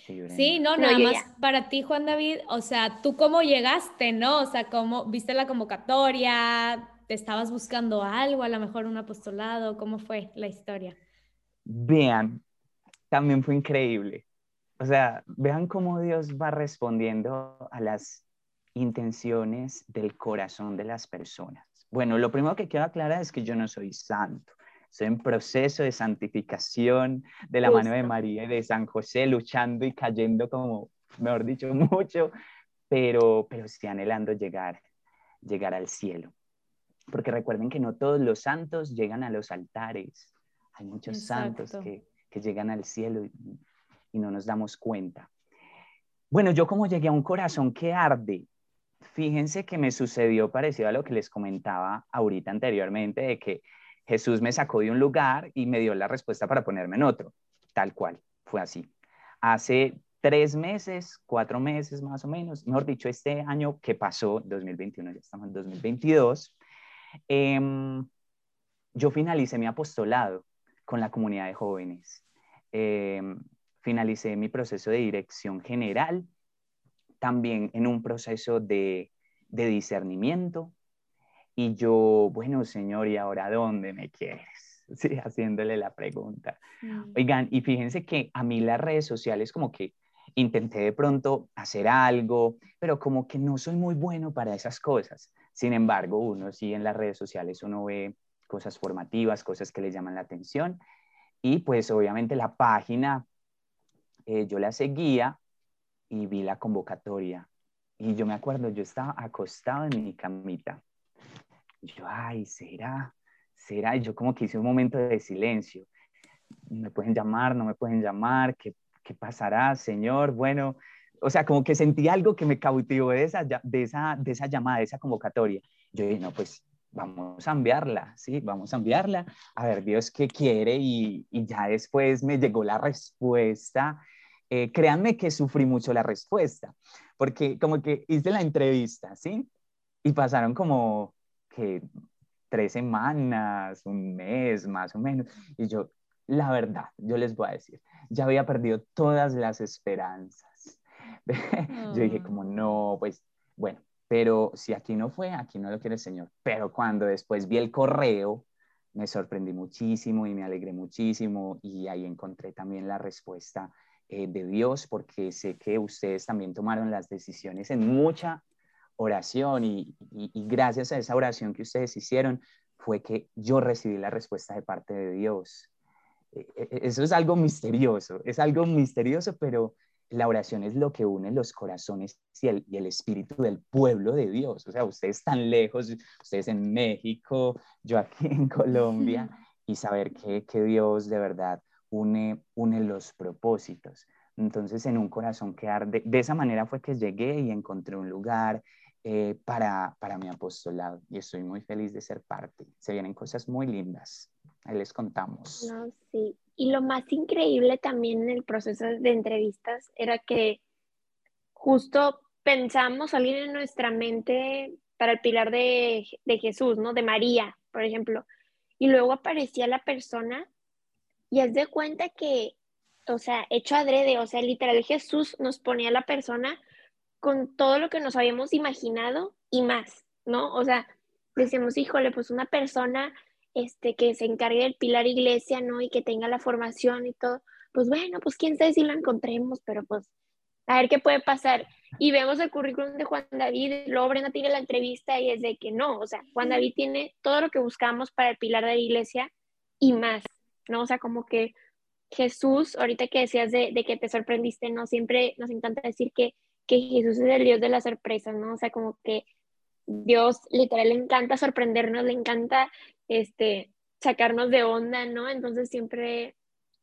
Sí. Sí, no, No, nada más ya. para ti, Juan David, o sea, ¿tú cómo llegaste, no? O sea, ¿cómo viste la convocatoria? ¿Te estabas buscando algo, a lo mejor un apostolado? ¿Cómo fue la historia? Vean, también fue increíble. O sea, vean cómo Dios va respondiendo a las intenciones del corazón de las personas. Bueno, lo primero que quiero aclarar es que yo no soy santo. Estoy en proceso de santificación de la mano de. María y de San José, luchando y cayendo como, mejor dicho, *laughs* mucho, pero, pero sí anhelando llegar, llegar al cielo. Porque recuerden que no todos los santos llegan a los altares. Hay muchos santos que, que llegan al cielo y, y no nos damos cuenta. Bueno, yo como llegué a un corazón que arde, fíjense que me sucedió parecido a lo que les comentaba ahorita anteriormente, de que Jesús me sacó de un lugar y me dio la respuesta para ponerme en otro, tal cual, fue así. Hace tres meses, cuatro meses más o menos, mejor dicho, este año que pasó, 2021, ya estamos en 2022, em, yo finalicé mi apostolado con la comunidad de jóvenes. Em, finalicé mi proceso de dirección general, también en un proceso de, de discernimiento. Y yo, bueno, Señor, ¿y ahora dónde me quieres? *laughs* Sí, haciéndole la pregunta. Oigan, y fíjense que a mí las redes sociales como que intenté de pronto hacer algo, pero como que no soy muy bueno para esas cosas. Sin embargo, uno sí en las redes sociales uno ve cosas formativas, cosas que le llaman la atención. Y pues obviamente la página, eh, yo la seguía y vi la convocatoria. Y yo me acuerdo, yo estaba acostado en mi camita. Yo, ay, ¿será? ¿Será? Y yo como que hice un momento de silencio. ¿Me pueden llamar? ¿No me pueden llamar? ¿Qué, qué pasará, Señor? Bueno, o sea, como que sentí algo que me cautivó de esa, de esa, de esa llamada, de esa convocatoria. Yo dije, no, pues vamos a enviarla, ¿sí? Vamos a enviarla, a ver Dios qué quiere y, y ya después me llegó la respuesta. Eh, créanme que sufrí mucho la respuesta, porque como que hice la entrevista, ¿sí? Y pasaron como que tres semanas, un mes más o menos, y yo, la verdad, yo les voy a decir, ya había perdido todas las esperanzas. *laughs* yo dije como, no, pues bueno, pero si aquí no fue, aquí no lo quiere el Señor. Pero cuando después vi el correo, me sorprendí muchísimo y me alegré muchísimo y ahí encontré también la respuesta eh, de Dios porque sé que ustedes también tomaron las decisiones en mucha oración y, y, y gracias a esa oración que ustedes hicieron fue que yo recibí la respuesta de parte de Dios. Eh, eh, Eso es algo misterioso, es algo misterioso, pero la oración es lo que une los corazones y el, y el, espíritu del pueblo de Dios. O sea, ustedes están lejos, ustedes en México, yo aquí en Colombia, *laughs* y saber que, que Dios de verdad une, une los propósitos. Entonces, en un corazón que arde, de esa manera fue que llegué y encontré un lugar eh, para, para mi apostolado y estoy muy feliz de ser parte. Se vienen cosas muy lindas. Ahí les contamos. No, sí. Y lo más increíble también en el proceso de entrevistas era que justo pensamos alguien en nuestra mente para el pilar de, de Jesús, ¿no? De María, por ejemplo. Y luego aparecía la persona y haz de cuenta que, o sea, hecho adrede, o sea, literal Jesús nos ponía a la persona con todo lo que nos habíamos imaginado y más, ¿no? O sea, decíamos, híjole, pues una persona este, que se encargue del pilar iglesia, ¿no? Y que tenga la formación y todo, pues bueno, pues quién sabe si lo encontremos, pero pues a ver qué puede pasar. Y vemos el currículum de Juan David, luego Brenda tiene la entrevista y es de que no, o sea, Juan David tiene todo lo que buscamos para el pilar de la iglesia y más, ¿no? O sea, como que Jesús, ahorita que decías de, de que te sorprendiste, ¿no? Siempre nos encanta decir que, que Jesús es el Dios de las sorpresas, ¿no? O sea, como que Dios literal le encanta sorprendernos, le encanta este, sacarnos de onda, ¿no? Entonces siempre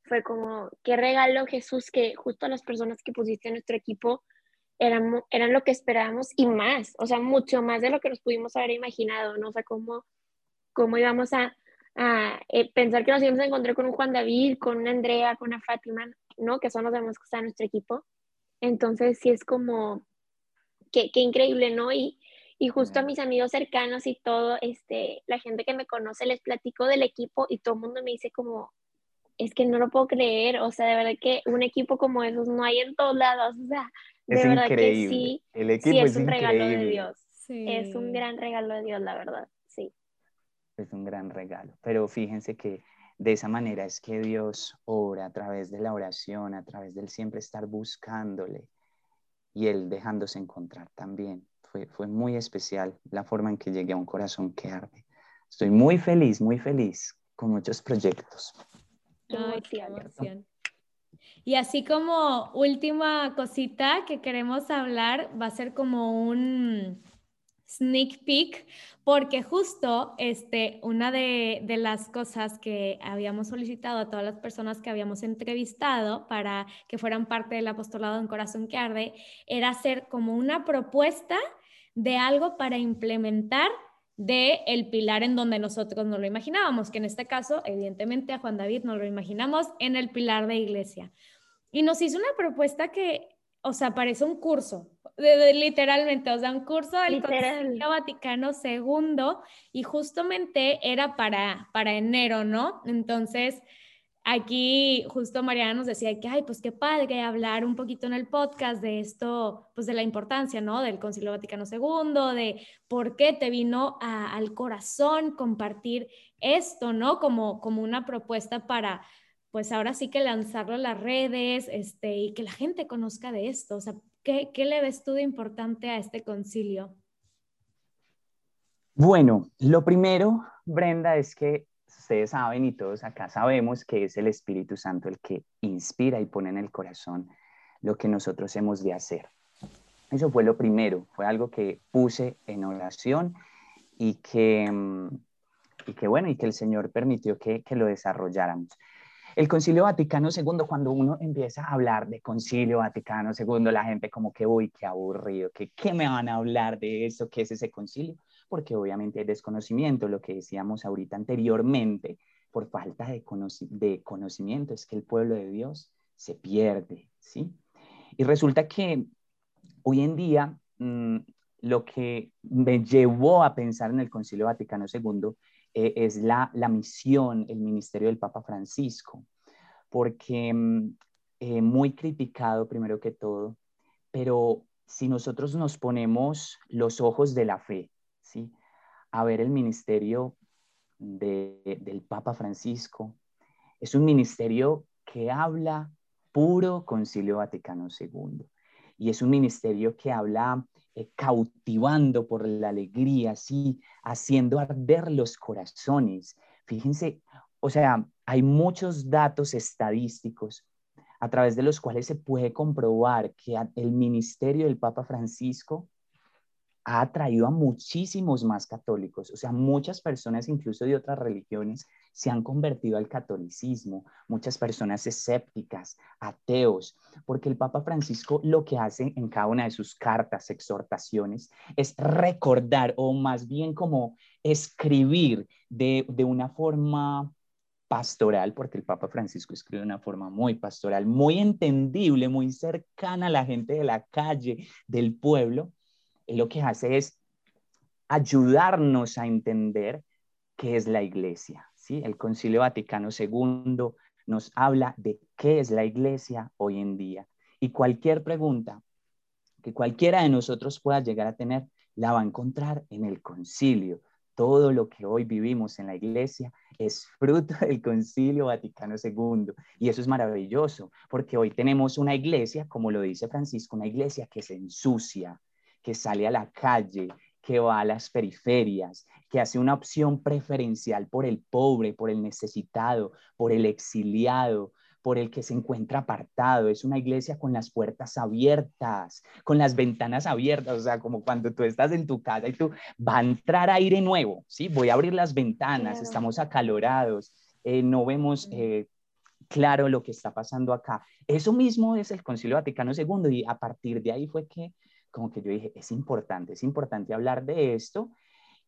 fue como, qué regalo Jesús que justo las personas que pusiste en nuestro equipo eran, eran lo que esperábamos y más, o sea, mucho más de lo que nos pudimos haber imaginado, ¿no? O sea, cómo, cómo íbamos a, a eh, pensar que nos íbamos a encontrar con un Juan David, con una Andrea, con una Fátima, ¿no? Que son los demás que están en nuestro equipo. Entonces, sí es como, qué, qué increíble, ¿no? Y, y justo a mis amigos cercanos y todo, este, la gente que me conoce, les platico del equipo y todo el mundo me dice como, es que no lo puedo creer, o sea, de verdad que un equipo como esos no hay en todos lados, o sea, de verdad que sí, El equipo sí es, un regalo de Dios, es un gran regalo de Dios, la verdad. Es un gran regalo, pero fíjense que de esa manera es que Dios obra a través de la oración, a través del siempre estar buscándole y Él dejándose encontrar también. Fue, fue muy especial la forma en que llegué a un corazón que arde. Estoy muy feliz, muy feliz con muchos proyectos. Ay, qué emoción. Y así como última cosita que queremos hablar, va a ser como un sneak peek, porque justo este, una de, de, las cosas que habíamos solicitado a todas las personas que habíamos entrevistado para que fueran parte del apostolado en Corazón que Arde era hacer como una propuesta de algo para implementar de el pilar en donde nosotros no lo imaginábamos, que en este caso, evidentemente, a Juan David no lo imaginamos en el pilar de iglesia. Y nos hizo una propuesta que, o sea, parece un curso, literalmente, o sea, un curso del Concilio Vaticano II y justamente era para, para enero, ¿no? Entonces, aquí justo Mariana nos decía que, ay, pues qué padre hablar un poquito en el podcast de esto, pues de la importancia, ¿no? Del Concilio Vaticano II, de por qué te vino al corazón compartir esto, ¿no? Como, como una propuesta para, pues ahora sí que lanzarlo a las redes, este, y que la gente conozca de esto. O sea, ¿qué, le ves tú de importante a este concilio? Bueno, lo primero, Brenda, es que ustedes saben y todos acá sabemos que es el Espíritu Santo el que inspira y pone en el corazón lo que nosotros hemos de hacer. Eso fue lo primero, fue algo que puse en oración y que, mm, y que bueno, y que el Señor permitió que, que lo desarrolláramos. El Concilio Vaticano II, cuando uno empieza a hablar de Concilio Vaticano II, la gente como que, uy, qué aburrido, que qué me van a hablar de eso, qué es ese concilio porque obviamente hay desconocimiento, lo que decíamos ahorita anteriormente, por falta de, de conocimiento, es que el pueblo de Dios se pierde, ¿sí? Y resulta que hoy en día mm, lo que me llevó a pensar en el Concilio Vaticano II eh, es la, la, misión, el ministerio del Papa Francisco, porque mm, eh, muy criticado primero que todo, pero si nosotros nos ponemos los ojos de la fe, ¿sí? a ver el ministerio del Papa Francisco. Es un ministerio que habla puro concilio Vaticano II. Y es un ministerio que habla eh, cautivando por la alegría, así, haciendo arder los corazones. Fíjense, o sea, hay muchos datos estadísticos a través de los cuales se puede comprobar que el ministerio del Papa Francisco ha atraído a muchísimos más católicos, o sea, muchas personas incluso de otras religiones se han convertido al catolicismo, muchas personas escépticas, ateos, porque el Papa Francisco lo que hace en cada una de sus cartas, exhortaciones, es recordar o más bien como escribir de, de una forma pastoral, porque el Papa Francisco escribe de una forma muy pastoral, muy entendible, muy cercana a la gente de la calle, del pueblo, lo que hace es ayudarnos a entender qué es la iglesia. ¿Sí? El Concilio Vaticano II nos habla de qué es la iglesia hoy en día. Y cualquier pregunta que cualquiera de nosotros pueda llegar a tener, la va a encontrar en el concilio. Todo lo que hoy vivimos en la iglesia es fruto del concilio Vaticano II. Y eso es maravilloso, porque hoy tenemos una iglesia, como lo dice Francisco, una iglesia que se ensucia, que sale a la calle, que va a las periferias, que hace una opción preferencial por el pobre, por el necesitado, por el exiliado, por el que se encuentra apartado. Es una iglesia con las puertas abiertas, con las ventanas abiertas, o sea, como cuando tú estás en tu casa y tú va a entrar aire nuevo, ¿sí? Voy a abrir las ventanas, estamos acalorados, eh, no vemos... Eh, claro lo que está pasando acá. Eso mismo es el Concilio Vaticano II y a partir de ahí fue que como que yo dije, es importante, es importante hablar de esto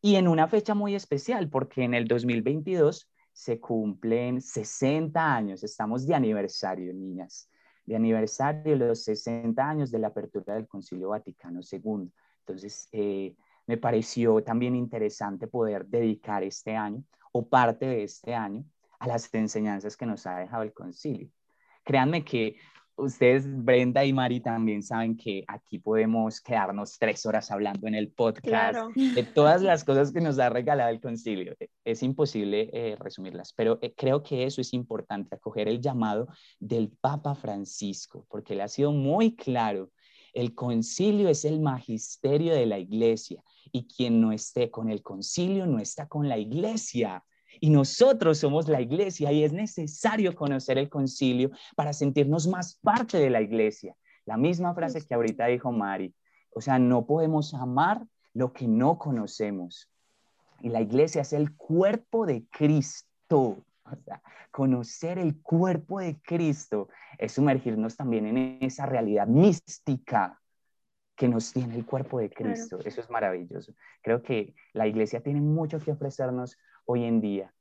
y en una fecha muy especial porque en el 2022 se cumplen 60 años, estamos de aniversario, niñas, de aniversario los 60 años de la apertura del Concilio Vaticano II. Entonces, eh, me pareció también interesante poder dedicar este año o parte de este año a las enseñanzas que nos ha dejado el concilio. Créanme que ustedes, Brenda y Mari, también saben que aquí podemos quedarnos tres horas hablando en el podcast de todas las cosas que nos ha regalado el concilio. Es imposible eh, resumirlas, pero eh, creo que eso es importante, acoger el llamado del Papa Francisco, porque él ha sido muy claro. El concilio es el magisterio de la iglesia y quien no esté con el concilio no está con la iglesia. Y nosotros somos la iglesia y es necesario conocer el concilio para sentirnos más parte de la iglesia. La misma frase que ahorita dijo Mari. O sea, no podemos amar lo que no conocemos. Y la iglesia es el cuerpo de Cristo. O sea, conocer el cuerpo de Cristo es sumergirnos también en esa realidad mística que nos tiene el cuerpo de Cristo. Eso es maravilloso. Creo que la iglesia tiene mucho que ofrecernos hoy en día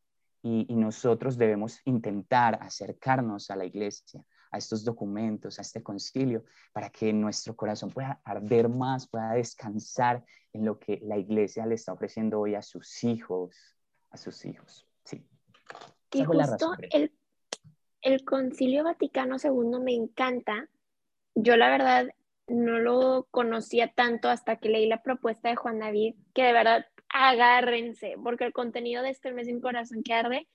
y, nosotros debemos intentar acercarnos a la iglesia, a estos documentos, a este concilio, para que nuestro corazón pueda arder más, pueda descansar en lo que la iglesia le está ofreciendo hoy a sus hijos, a sus hijos. Sí. Y justo el, el Concilio Vaticano II me encanta. Yo la verdad no lo conocía tanto hasta que leí la propuesta de Juan David, que de verdad agárrense, porque el contenido de este mes sin corazón que arde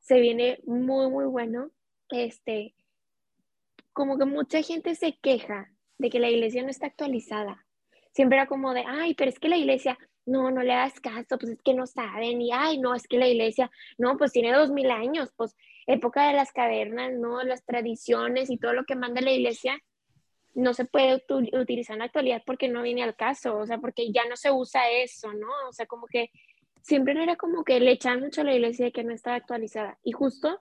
se viene muy, muy bueno. Este, como que mucha gente se queja de que la iglesia no está actualizada. Siempre era como de, ay, pero es que la iglesia, no, no le hagas caso, pues es que no saben, y ay, no, es que la iglesia, no, pues tiene dos mil años, pues época de las cavernas, ¿no? Las tradiciones y todo lo que manda la iglesia no se puede utilizar en la actualidad porque no viene al caso, o sea, porque ya no se usa eso, ¿no? O sea, como que siempre era como que le echan mucho a la iglesia de que no estaba actualizada. Y justo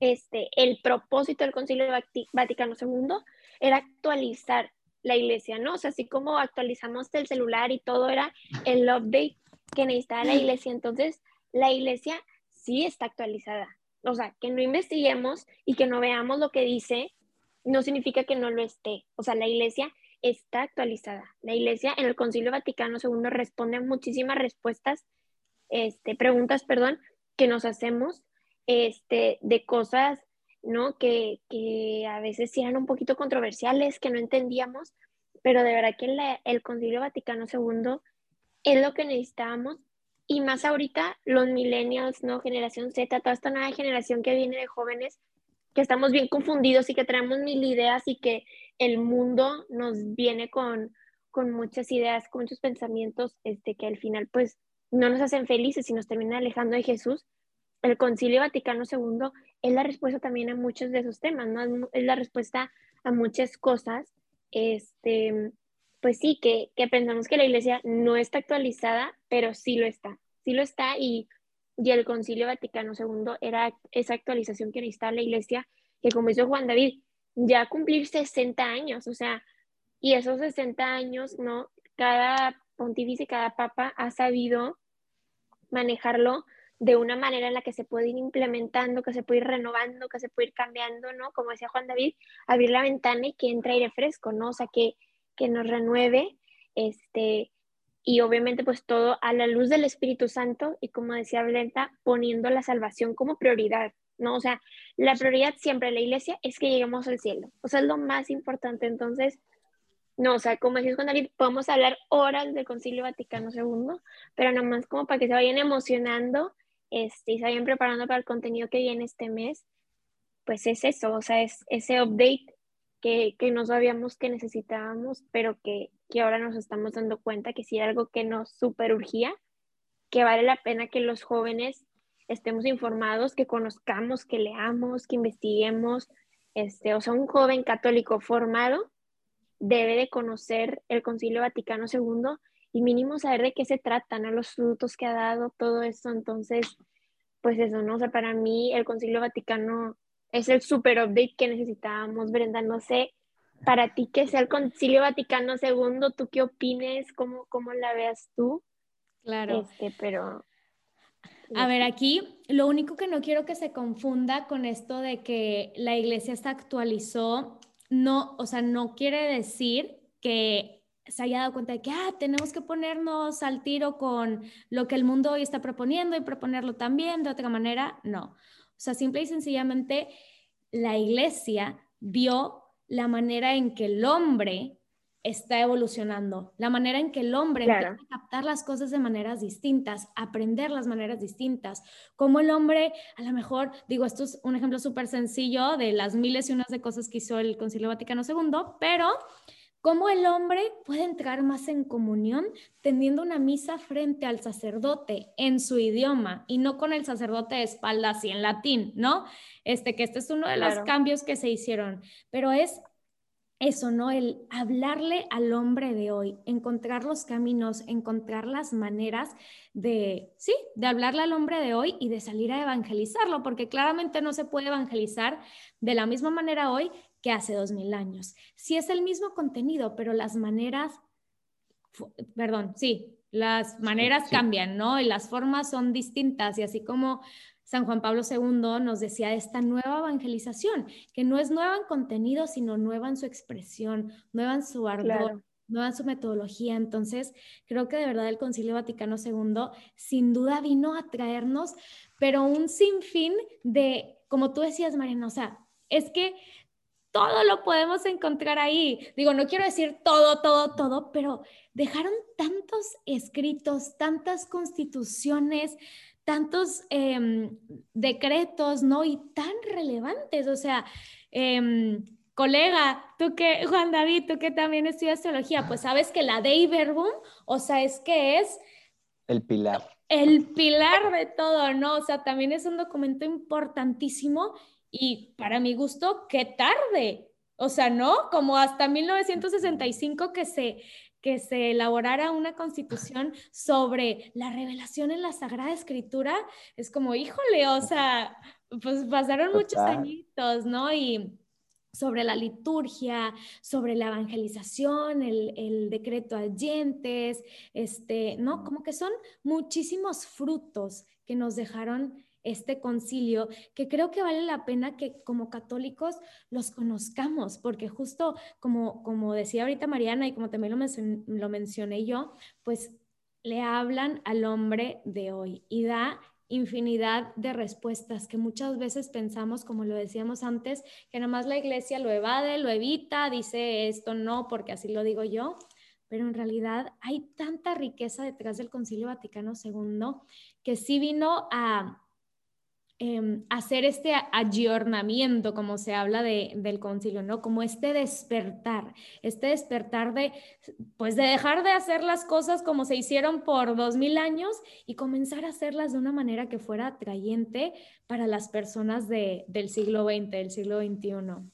este, el propósito del Concilio Vaticano II era actualizar la iglesia, ¿no? O sea, así como actualizamos el celular y todo era el update que necesitaba la iglesia. Entonces, la iglesia sí está actualizada. O sea, que no investiguemos y que no veamos lo que dice no significa que no lo esté. O sea, la iglesia está actualizada. La iglesia en el Concilio Vaticano II responde muchísimas respuestas, este, preguntas, perdón, que nos hacemos este, de cosas, ¿no? Que, que a veces eran un poquito controversiales, que no entendíamos, pero de verdad que el Concilio Vaticano II es lo que necesitábamos y más ahorita los millennials, ¿no? Generación Z, toda esta nueva generación que viene de jóvenes que estamos bien confundidos y que traemos mil ideas y que el mundo nos viene con, con muchas ideas, con muchos pensamientos, este, que al final pues no nos hacen felices y nos terminan alejando de Jesús. El Concilio Vaticano II es la respuesta también a muchos de esos temas, ¿no? Es la respuesta a muchas cosas, este, pues sí, que, que pensamos que la iglesia no está actualizada, pero sí lo está, sí lo está y y el Concilio Vaticano II era esa actualización que necesitaba la iglesia, que como hizo Juan David, ya cumplir 60 años, o sea, y esos 60 años, ¿no? Cada pontífice, cada papa ha sabido manejarlo de una manera en la que se puede ir implementando, que se puede ir renovando, que se puede ir cambiando, ¿no? Como decía Juan David, abrir la ventana y que entre aire fresco, ¿no? O sea, que, que nos renueve, este, y obviamente pues todo a la luz del Espíritu Santo y como decía Blenta, poniendo la salvación como prioridad, ¿no? O sea, la prioridad siempre de la iglesia es que lleguemos al cielo, o sea, es lo más importante, entonces, no, o sea, como decís con David, podemos hablar horas del Concilio Vaticano II, pero nomás como para que se vayan emocionando este, y se vayan preparando para el contenido que viene este mes, pues es eso, o sea, es ese update que, que no sabíamos que necesitábamos, pero que, que ahora nos estamos dando cuenta que sí era algo que nos super urgía, que vale la pena que los jóvenes estemos informados, que conozcamos, que leamos, que investiguemos. Este, o sea, un joven católico formado debe de conocer el Concilio Vaticano II y mínimo saber de qué se tratan, a los frutos que ha dado, todo eso. Entonces, pues eso, ¿no? O sea, para mí el Concilio Vaticano es el super update que necesitábamos, Brenda. No sé, para ti que sea el Concilio Vaticano II, ¿tú qué opines? ¿Cómo, cómo la veas tú? Claro. Este, pero... A ver, aquí lo único que no quiero que se confunda con esto de que la iglesia se actualizó, no, o sea, no quiere decir que se haya dado cuenta de que ah, tenemos que ponernos al tiro con lo que el mundo hoy está proponiendo y proponerlo también de otra manera. No. O sea, simple y sencillamente la iglesia vio la manera en que el hombre está evolucionando, la manera en que el hombre empieza a captar las cosas de maneras distintas, aprender las maneras distintas, como el hombre, a lo mejor, digo, esto es un ejemplo súper sencillo de las miles y unas de cosas que hizo el Concilio Vaticano II, pero cómo el hombre puede entrar más en comunión teniendo una misa frente al sacerdote en su idioma y no con el sacerdote de espaldas y en latín, ¿no? Este que este es uno de los cambios que se hicieron, pero es eso, ¿no? El hablarle al hombre de hoy, encontrar los caminos, encontrar las maneras de, sí, de hablarle al hombre de hoy y de salir a evangelizarlo, porque claramente no se puede evangelizar de la misma manera hoy que hace dos mil años. Sí es el mismo contenido, pero las maneras, perdón, sí, las maneras cambian, ¿no? Y las formas son distintas y así como San Juan Pablo II nos decía de esta nueva evangelización, que no es nueva en contenido, sino nueva en su expresión, nueva en su ardor, nueva en su metodología. Entonces, creo que de verdad el Concilio Vaticano II sin duda vino a traernos, pero un sinfín de, como tú decías, Mariana, o sea, es que todo lo podemos encontrar ahí. Digo, no quiero decir todo, todo, todo, pero dejaron tantos escritos, tantas constituciones, tantos em, decretos, ¿no? Y tan relevantes, o sea, em, colega, tú que, Juan David, tú que también estudias teología, pues sabes que la Dei Verbum, o sea, es que es... El pilar. El pilar de todo, ¿no? O sea, también es un documento importantísimo y para mi gusto, qué tarde. O sea, ¿no? Como hasta 1965 que se, que se elaborara una constitución sobre la revelación en la Sagrada Escritura, es como, híjole, o sea, pues pasaron muchos añitos, ¿no? Y sobre la liturgia, sobre la evangelización, el, el decreto a este, ¿no? Como que son muchísimos frutos que nos dejaron este concilio, que creo que vale la pena que como católicos los conozcamos, porque justo como, como decía ahorita Mariana y como también lo, lo mencioné yo, pues le hablan al hombre de hoy y da infinidad de respuestas que muchas veces pensamos, como lo decíamos antes, que nada más la iglesia lo evade, lo evita, dice esto no, porque así lo digo yo, pero en realidad hay tanta riqueza detrás del Concilio Vaticano II que sí vino a, Em, hacer este ayornamiento, como se habla de, del concilio, ¿no? Como este despertar, este despertar de, pues de dejar de hacer las cosas como se hicieron por dos mil años y comenzar a hacerlas de una manera que fuera atrayente para las personas de, del siglo XX, del siglo XXI.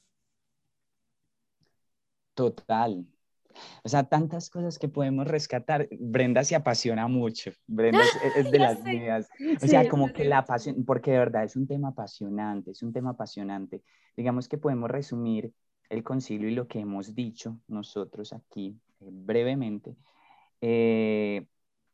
Total, o sea, tantas cosas que podemos rescatar. Brenda se apasiona mucho. Brenda es, *laughs* de las mías. O sea, como que la pasión, porque de verdad es un tema apasionante, es un tema apasionante. Digamos que podemos resumir el concilio y lo que hemos dicho nosotros aquí eh, brevemente. Eh,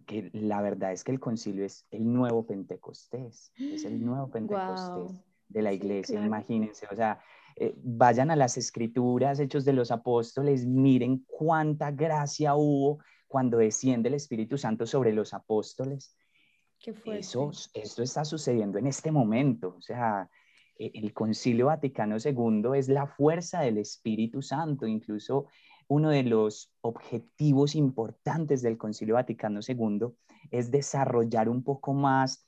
que la verdad es que el concilio es el nuevo Pentecostés, es el nuevo *gasps* Pentecostés de la iglesia, imagínense, o sea, eh, vayan a las escrituras, hechos de los apóstoles, miren cuánta gracia hubo cuando desciende el Espíritu Santo sobre los apóstoles. Qué Eso, esto está sucediendo en este momento. O sea, e, el Concilio Vaticano II es la fuerza del Espíritu Santo. Incluso uno de los objetivos importantes del Concilio Vaticano II es desarrollar un poco más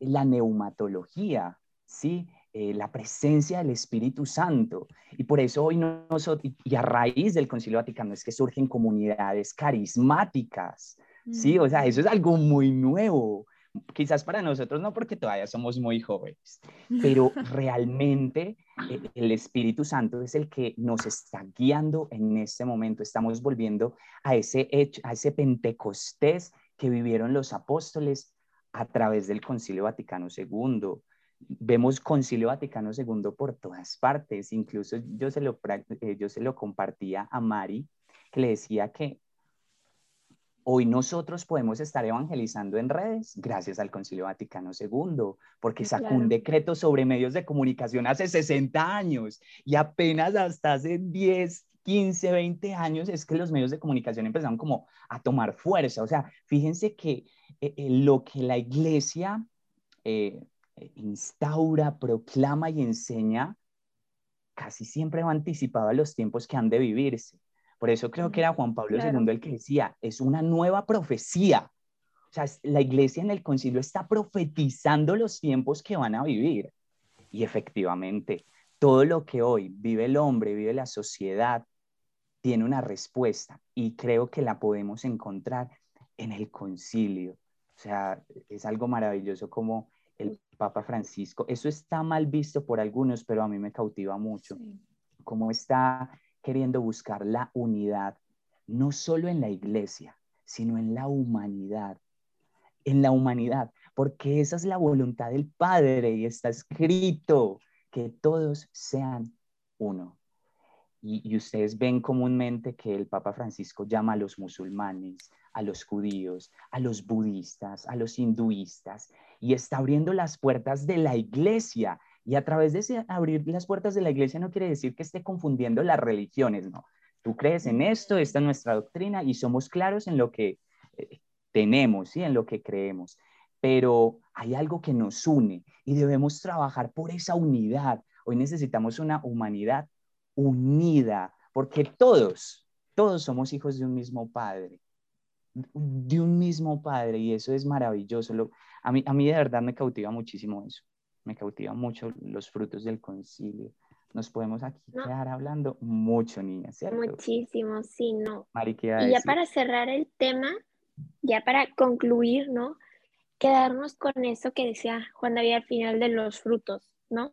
la neumatología, ¿sí? Eh, la presencia del Espíritu Santo. Y por eso hoy nosotros, y a raíz del Concilio Vaticano es que surgen comunidades carismáticas, ¿sí? O sea, eso es algo muy nuevo. Quizás para nosotros no, porque todavía somos muy jóvenes, pero *laughs* realmente eh, el Espíritu Santo es el que nos está guiando en este momento. Estamos volviendo a ese hecho, a ese Pentecostés que vivieron los apóstoles a través del Concilio Vaticano II vemos Concilio Vaticano II por todas partes. Incluso yo se lo, eh, yo se lo compartía a Mari, que le decía que hoy nosotros podemos estar evangelizando en redes gracias al Concilio Vaticano II, porque sacó un decreto sobre medios de comunicación hace 60 años y apenas hasta hace 10, 15, 20 años es que los medios de comunicación empezaron como a tomar fuerza. O sea, fíjense que eh, eh, lo que la iglesia eh, instaura, proclama y enseña, casi siempre va anticipado a los tiempos que han de vivirse. Por eso creo que era Juan Pablo II el que decía, es una nueva profecía. O sea, la iglesia en el concilio está profetizando los tiempos que van a vivir. Y efectivamente, todo lo que hoy vive el hombre, vive la sociedad, tiene una respuesta y creo que la podemos encontrar en el concilio. O sea, es algo maravilloso como el Papa Francisco. Eso está mal visto por algunos, pero a mí me cautiva mucho. Cómo está queriendo buscar la unidad, no solo en la iglesia, sino en la humanidad. En la humanidad, porque esa es la voluntad del Padre y está escrito que todos sean uno. Y, ustedes ven comúnmente que el Papa Francisco llama a los musulmanes, a los judíos, a los budistas, a los hinduistas, y está abriendo las puertas de la iglesia. Y a través de ese abrir las puertas de la iglesia no quiere decir que esté confundiendo las religiones, no. Tú crees en esto, esta es nuestra doctrina y somos claros en lo que eh, tenemos y en lo que creemos. Pero hay algo que nos une y debemos trabajar por esa unidad. Hoy necesitamos una humanidad unida, porque todos, todos somos hijos de un mismo Padre, de un mismo Padre, y eso es maravilloso. a, mí, a mí de verdad me cautiva muchísimo eso, me cautiva mucho los frutos del concilio. Nos podemos aquí quedar hablando mucho, niña, ¿cierto? Muchísimo, sí, no. y ya para cerrar el tema, ya para concluir, ¿no? Quedarnos con eso que decía Juan David al final de los frutos, ¿no?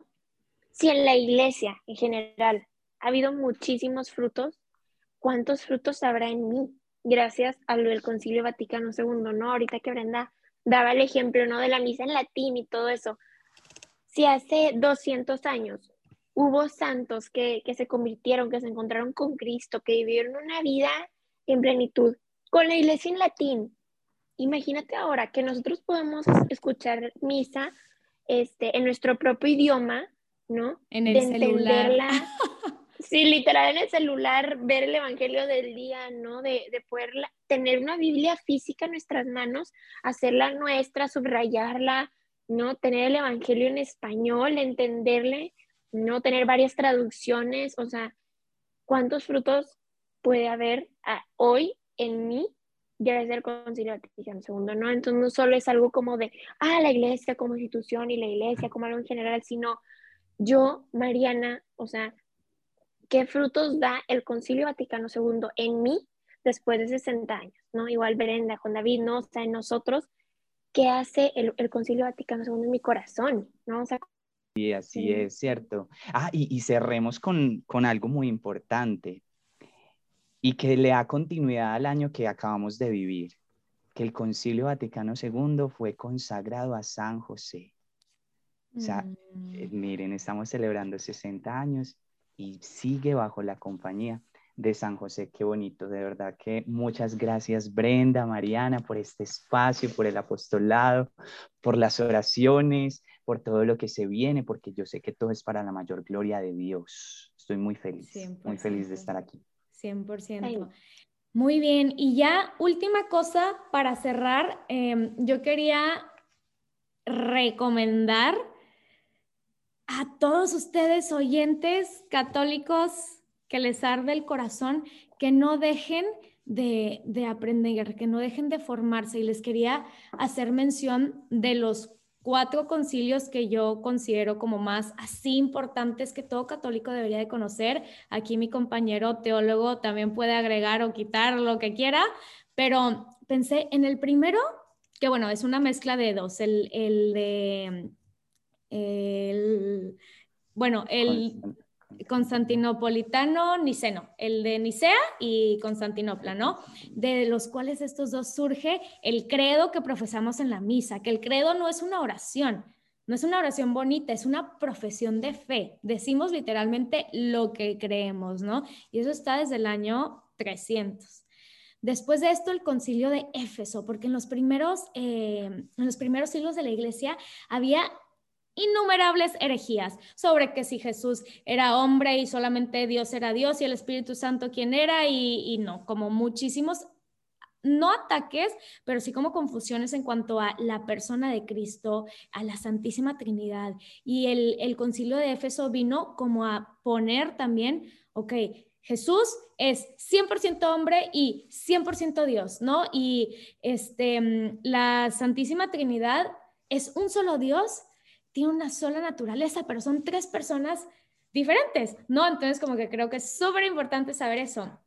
Si en la iglesia en general ha habido muchísimos frutos. ¿Cuántos frutos habrá en mí? Gracias a lo del Concilio Vaticano II, ¿no? Ahorita que Brenda daba el ejemplo, ¿no? De la misa en latín y todo eso. Si hace 200 años hubo santos que, que se convirtieron, que se encontraron con Cristo, que vivieron una vida en plenitud, con la iglesia en latín, imagínate ahora que nosotros podemos escuchar misa este, en nuestro propio idioma, ¿no? En el celular. *laughs* Sí, literal en el celular, ver el Evangelio del día, ¿no? De, de poder tener una Biblia física en nuestras manos, hacerla nuestra, subrayarla, ¿no? Tener el Evangelio en español, entenderle, ¿no? Tener varias traducciones, o sea, ¿cuántos frutos puede haber ah, hoy en mí gracias al Concilio Vaticano segundo, ¿no? Entonces no solo es algo como de, ah, la iglesia como institución y la iglesia como algo en general, sino yo, Mariana, o sea, ¿Qué frutos da el Concilio Vaticano II en mí después de 60 años? ¿no? Igual Brenda, con David, ¿no? está en nosotros, ¿qué hace el, Concilio Vaticano II en mi corazón? ¿no? sí, así es, cierto. Ah, y, cerremos con, con algo muy importante y que le da continuidad al año que acabamos de vivir, que el Concilio Vaticano II fue consagrado a San José. O sea, eh, mm. miren, estamos celebrando 60 años y sigue bajo la compañía de San José. Qué bonito, de verdad que muchas gracias Brenda, Mariana, por este espacio, por el apostolado, por las oraciones, por todo lo que se viene, porque yo sé que todo es para la mayor gloria de Dios. Estoy muy feliz, muy feliz de estar aquí. 100%. Muy bien, y ya última cosa para cerrar, em, yo quería recomendar a todos ustedes oyentes católicos que les arde el corazón, que no dejen de, aprender, que no dejen de formarse. Y les quería hacer mención de los cuatro concilios que yo considero como más así importantes que todo católico debería de conocer. Aquí mi compañero teólogo también puede agregar o quitar lo que quiera, pero pensé en el primero, que bueno, es una mezcla de dos, el, el de el, bueno, el constantinopolitano niceno, el de Nicea y Constantinopla, ¿no? De los cuales estos dos surge el credo que profesamos en la misa, que el credo no es una oración, no es una oración bonita, es una profesión de fe. Decimos literalmente lo que creemos, ¿no? Y eso está desde el año 300. Después de esto, el concilio de Éfeso, porque en los primeros, eh, en los primeros siglos de la iglesia había innumerables herejías sobre que si Jesús era hombre y solamente Dios era Dios y el Espíritu Santo quien era y, no, como muchísimos, no ataques, pero sí como confusiones en cuanto a la persona de Cristo, a la Santísima Trinidad. Y el, concilio de Éfeso vino como a poner también, ok, Jesús es 100% hombre y 100% Dios, ¿no? Y este, mm, la Santísima Trinidad es un solo Dios tiene una sola naturaleza, pero son tres personas diferentes, ¿no? Entonces, como que creo que es súper importante saber eso.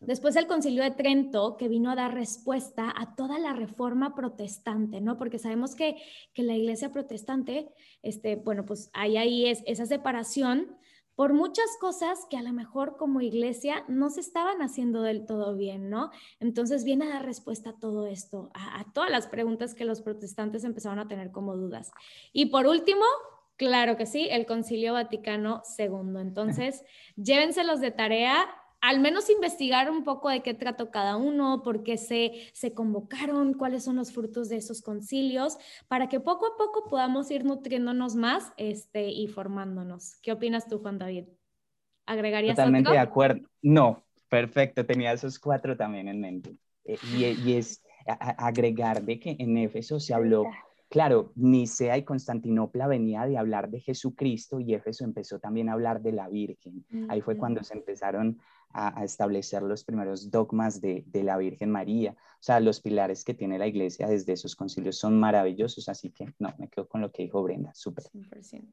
Después el concilio de Trento, que vino a dar respuesta a toda la reforma protestante, ¿no? Porque sabemos que, que la iglesia protestante, este, bueno, pues ahí, ahí es esa separación por muchas cosas que a lo mejor como iglesia no se estaban haciendo del todo bien, ¿no? Entonces viene a dar respuesta a todo esto, a, todas las preguntas que los protestantes empezaron a tener como dudas. Y por último, claro que sí, el Concilio Vaticano II. Entonces, *laughs* llévenselos de tarea, al menos investigar un poco de qué trató cada uno, por qué se, se convocaron, cuáles son los frutos de esos concilios, para que poco a poco podamos ir nutriéndonos más este, y formándonos. ¿Qué opinas tú, Juan David? ¿Agregarías Totalmente de acuerdo. No, perfecto, tenía esos cuatro también en mente. Eh, y, y, es agregar de que en Éfeso se habló Claro, Nicea y Constantinopla venía de hablar de Jesucristo y Éfeso empezó también a hablar de la Virgen. Ahí fue cuando se empezaron a, establecer los primeros dogmas de, la Virgen María. O sea, los pilares que tiene la iglesia desde esos concilios son maravillosos, así que no, me quedo con lo que dijo Brenda, súper. 100%.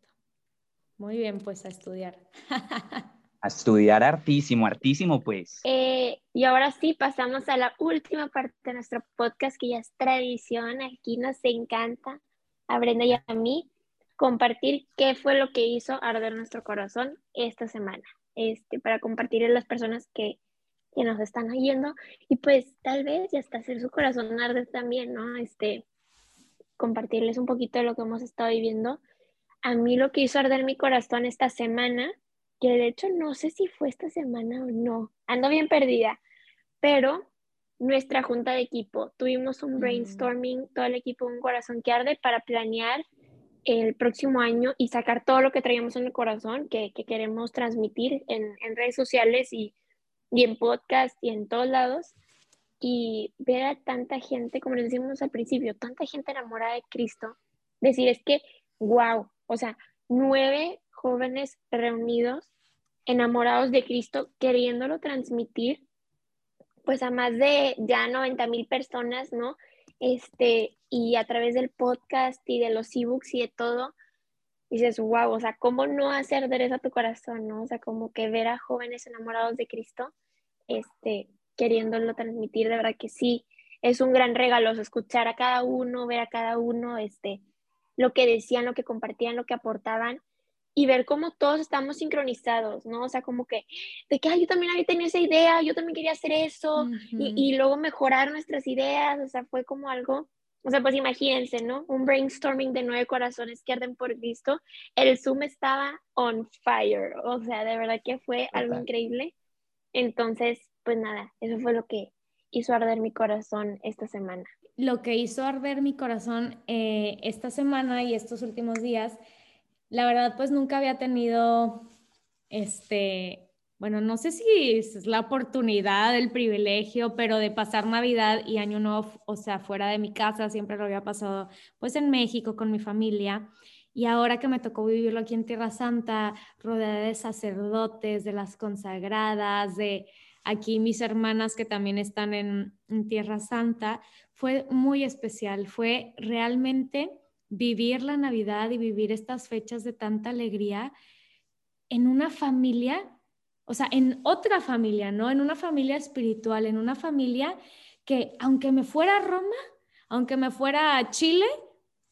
Muy bien, pues a estudiar. *laughs* a estudiar hartísimo, hartísimo, pues. Eh, y ahora sí, pasamos a la última parte de nuestro podcast, que ya es tradición. Aquí nos encanta, a Brenda y a mí, compartir qué fue lo que hizo arder nuestro corazón esta semana. Este, para compartir a las personas que, que nos están oyendo. Y pues tal vez ya hasta hacer su corazón arder también, ¿no? Este, compartirles un poquito de lo que hemos estado viviendo. A mí lo que hizo arder mi corazón esta semana que de hecho no sé si fue esta semana o no, ando bien perdida, pero nuestra junta de equipo, tuvimos un brainstorming, todo el equipo Un Corazón que Arde para planear el próximo año y sacar todo lo que traíamos en el corazón que, queremos transmitir en, redes sociales y, y, en podcast y en todos lados. Y ver a tanta gente, como les decimos al principio, tanta gente enamorada de Cristo, decir es que, wow, o sea, nueve jóvenes reunidos, enamorados de Cristo, queriéndolo transmitir, pues a más de ya 90 mil personas, ¿no? Este, y a través del podcast y de los ebooks y de todo, dices, wow, o sea, ¿cómo no hacer derecho a tu corazón, no? O sea, como que ver a jóvenes enamorados de Cristo, este, queriéndolo transmitir, de verdad que sí, es un gran regalo, escuchar a cada uno, ver a cada uno, este, lo que decían, lo que compartían, lo que aportaban, y ver cómo todos estamos sincronizados, ¿no? O sea, como que, de que, yo también había tenido esa idea, yo también quería hacer eso, y, y, luego mejorar nuestras ideas, o sea, fue como algo, o sea, pues imagínense, ¿no? Un brainstorming de nueve corazones que arden por Cristo, el Zoom estaba on fire, o sea, de verdad que fue algo increíble. Entonces, pues nada, eso fue lo que hizo arder mi corazón esta semana. Lo que hizo arder mi corazón eh, esta semana y estos últimos días la verdad, pues nunca había tenido, este, bueno, no sé si es la oportunidad, el privilegio, pero de pasar Navidad y Año Nuevo, o sea, fuera de mi casa, siempre lo había pasado pues en México con mi familia. Y ahora que me tocó vivirlo aquí en Tierra Santa, rodeada de sacerdotes, de las consagradas, de aquí mis hermanas que también están en, en Tierra Santa, fue muy especial, fue realmente vivir la Navidad y vivir estas fechas de tanta alegría en una familia, o sea, en otra familia, ¿no? En una familia espiritual, en una familia que aunque me fuera a Roma, aunque me fuera a Chile,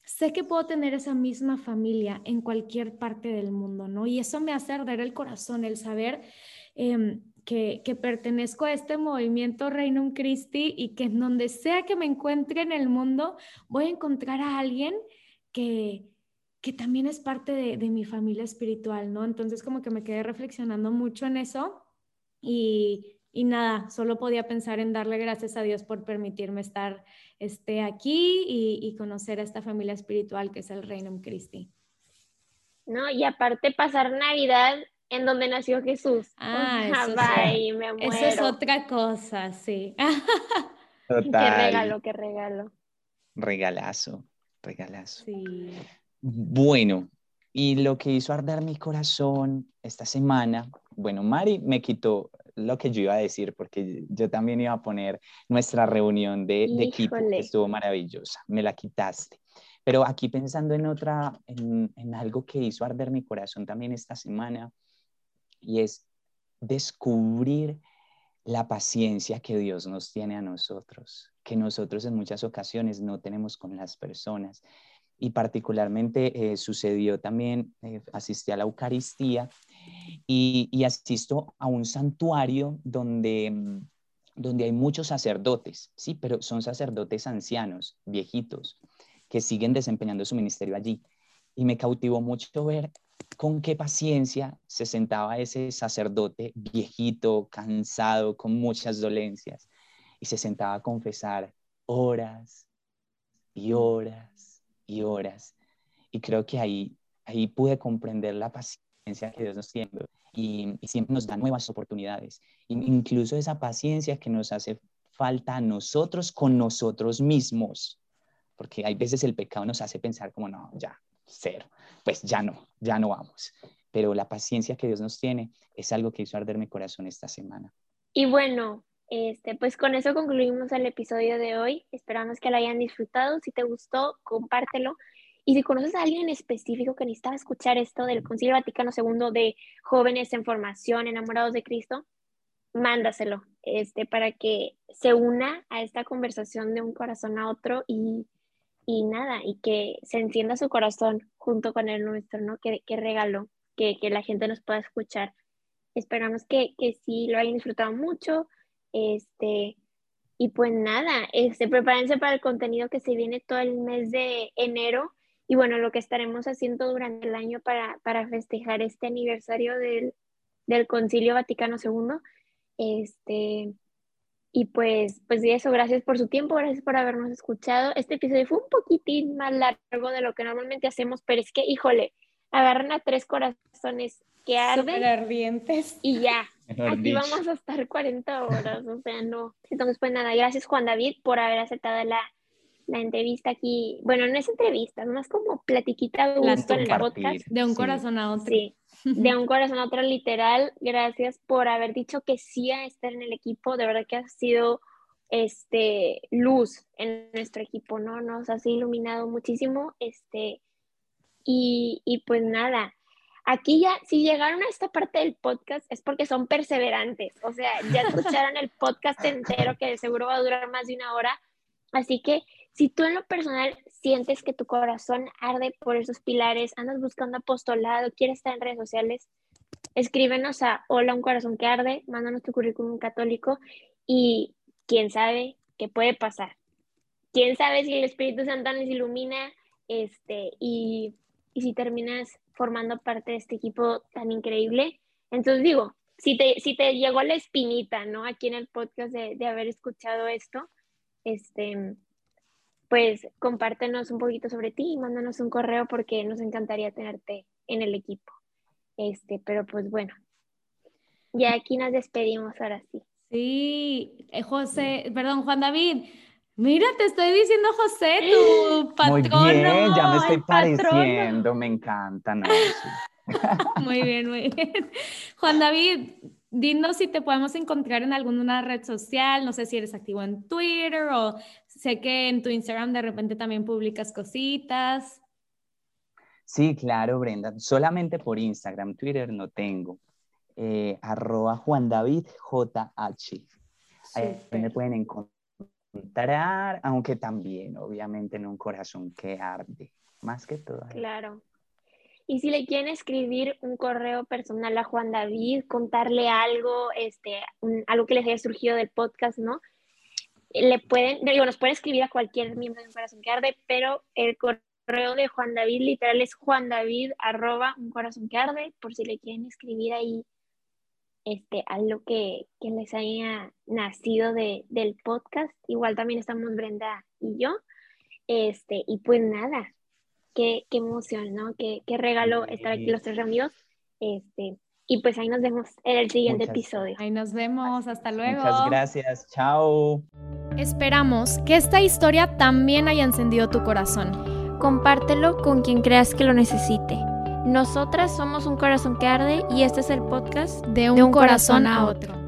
sé que puedo tener esa misma familia en cualquier parte del mundo, ¿no? Y eso me hace arder el corazón, el saber em, que, que, pertenezco a este movimiento Reino Christi y que en donde sea que me encuentre en el mundo, voy a encontrar a alguien que, que también es parte de, de mi familia espiritual, ¿no? Entonces como que me quedé reflexionando mucho en eso y, y nada, solo podía pensar en darle gracias a Dios por permitirme estar este, aquí y, y conocer a esta familia espiritual que es el Reino Christi. No, y aparte pasar Navidad en donde nació Jesús. *laughs* Ah, eso, me eso es otra cosa, sí. *laughs* Total. Qué regalo, qué regalo. Regalazo, regalazo. Sí. Bueno, y lo que hizo arder mi corazón esta semana, bueno, Mari me quitó lo que yo iba a decir, porque yo también iba a poner nuestra reunión de, de equipo, que estuvo maravillosa, me la quitaste. Pero aquí pensando en otra, en, en algo que hizo arder mi corazón también esta semana, y es descubrir la paciencia que Dios nos tiene a nosotros, que nosotros en muchas ocasiones no tenemos con las personas. Y particularmente eh, sucedió también, eh, asistí a la Eucaristía y, asisto a un santuario donde, mm, donde hay muchos sacerdotes, sí, pero son sacerdotes ancianos, viejitos, que siguen desempeñando su ministerio allí. Y me cautivó mucho ver con qué paciencia se sentaba ese sacerdote viejito, cansado, con muchas dolencias, y se sentaba a confesar horas y horas y horas. Y creo que ahí, ahí pude comprender la paciencia que Dios nos tiene y, siempre nos da nuevas oportunidades. incluso esa paciencia que nos hace falta a nosotros con nosotros mismos, porque hay veces el pecado nos hace pensar como, no, ya, cero, pues ya no, ya no vamos. Pero la paciencia que Dios nos tiene es algo que hizo arder mi corazón esta semana. Y bueno, este, pues con eso concluimos el episodio de hoy. Esperamos que lo hayan disfrutado. Si te gustó, compártelo. Y si conoces a alguien en específico que necesitaba escuchar esto del Concilio Vaticano II de jóvenes en formación, enamorados de Cristo, mándaselo este, para que se una a esta conversación de un corazón a otro y, y nada, y que se encienda su corazón junto con el nuestro, ¿no? Qué, qué regalo que, que, la gente nos pueda escuchar. Esperamos que, que sí lo hayan disfrutado mucho. Este, y pues nada, este, prepárense para el contenido que se viene todo el mes de enero y bueno, lo que estaremos haciendo durante el año para, para festejar este aniversario del, del Concilio Vaticano II. Este, y pues, pues de eso, gracias por su tiempo, gracias por habernos escuchado. Este episodio fue un poquitín más largo de lo que normalmente hacemos, pero es que, híjole, agarran a tres corazones que arden. ardientes. Y ya, aquí vamos a estar 40 horas, o sea, no. Entonces, pues nada, gracias Juan David por haber aceptado la, la entrevista aquí, bueno, no es entrevista, es más como platiquita de gusto en el podcast. De un corazón a otro. Sí, *laughs* de un corazón a otro, literal. Gracias por haber dicho que sí a estar en el equipo. De verdad que ha sido este, luz en nuestro equipo, ¿no? Nos has iluminado muchísimo. Este, y, y pues nada, aquí ya, si llegaron a esta parte del podcast es porque son perseverantes. O sea, ya escucharon el podcast entero que seguro va a durar más de una hora. Así que si tú en lo personal sientes que tu corazón arde por esos pilares, andas buscando apostolado, quieres estar en redes sociales, escríbenos a Hola un corazón que arde, mándanos tu currículum católico y quién sabe qué puede pasar. Quién sabe si el Espíritu Santo nos ilumina este, y, si terminas formando parte de este equipo tan increíble. Entonces digo, si te, si te llegó la espinita, ¿no? Aquí en el podcast de, de haber escuchado esto, este, pues compártenos un poquito sobre ti y mándanos un correo porque nos encantaría tenerte en el equipo. Este, pero pues bueno, ya aquí nos despedimos ahora sí. Sí, eh, José, perdón, Juan David. Mira, te estoy diciendo José, tu *gasps* patrono. Muy bien, ya me estoy pareciendo, me encanta. *laughs* muy bien, muy bien. Juan David, dinos si te podemos encontrar en alguna red social, no sé si eres activo en Twitter o sé que en tu Instagram de repente también publicas cositas. Sí, claro, Brenda, solamente por Instagram, Twitter no tengo. Eh, arroba Juan David JH. Ahí me pueden encontrar, aunque también, obviamente, en un corazón que arde, más que todo. Claro. Y si le quieren escribir un correo personal a Juan David, contarle algo, este, algo que les haya surgido del podcast, ¿no? Le pueden, digo, nos pueden escribir a cualquier miembro de un corazón que arde, pero el correo de Juan David, literal es Juan David arroba un corazón que arde, por si le quieren escribir ahí este, algo que, que les haya nacido de, del podcast. Igual también estamos Brenda y yo. Este, y pues nada, qué, qué emoción, ¿no? Qué, qué regalo estar aquí los tres reunidos. Este, y pues ahí nos vemos en el siguiente episodio. Ahí nos vemos, hasta luego. Muchas gracias, chao. Esperamos que esta historia también haya encendido tu corazón. Compártelo con quien creas que lo necesite. Nosotras somos un corazón que arde y este es el podcast de un, corazón, a otro.